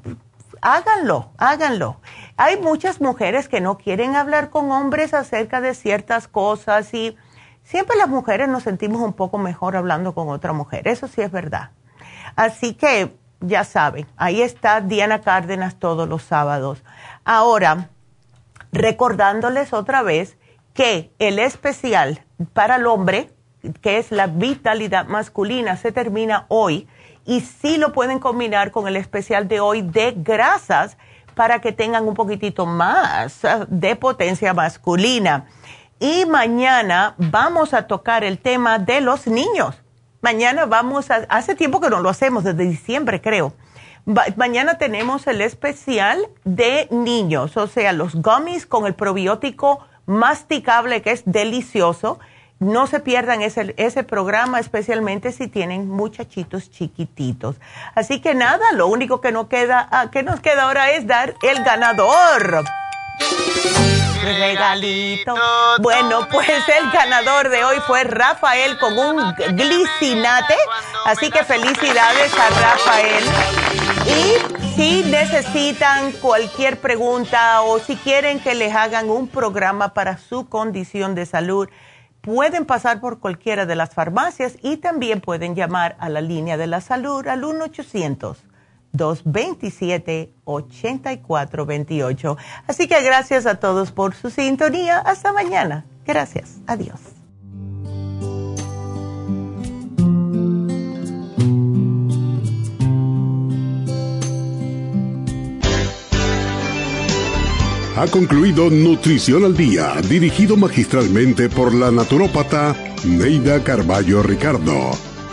háganlo, háganlo. Hay muchas mujeres que no quieren hablar con hombres acerca de ciertas cosas y siempre las mujeres nos sentimos un poco mejor hablando con otra mujer, eso sí es verdad. Así que ya saben, ahí está Diana Cárdenas todos los sábados. Ahora, recordándoles otra vez que el especial para el hombre, que es la vitalidad masculina, se termina hoy y sí lo pueden combinar con el especial de hoy de grasas para que tengan un poquitito más de potencia masculina. Y mañana vamos a tocar el tema de los niños. Mañana vamos a, hace tiempo que no lo hacemos, desde diciembre creo. mañana tenemos el especial de niños, o sea, los gummies con el probiótico masticable que es delicioso. No se pierdan ese, ese programa, especialmente si tienen muchachitos chiquititos. Así que nada, lo único que, no queda, ah, que nos queda ahora es dar el ganador regalito. Bueno, pues el ganador de hoy fue Rafael con un glicinate. Así que felicidades a Rafael. Y si necesitan cualquier pregunta o si quieren que les hagan un programa para su condición de salud, pueden pasar por cualquiera de las farmacias y también pueden llamar a la línea de la salud al 1 800 227-8428. Así que gracias a todos por su sintonía. Hasta mañana. Gracias. Adiós. Ha concluido Nutrición al Día, dirigido magistralmente por la naturópata Neida Carballo Ricardo.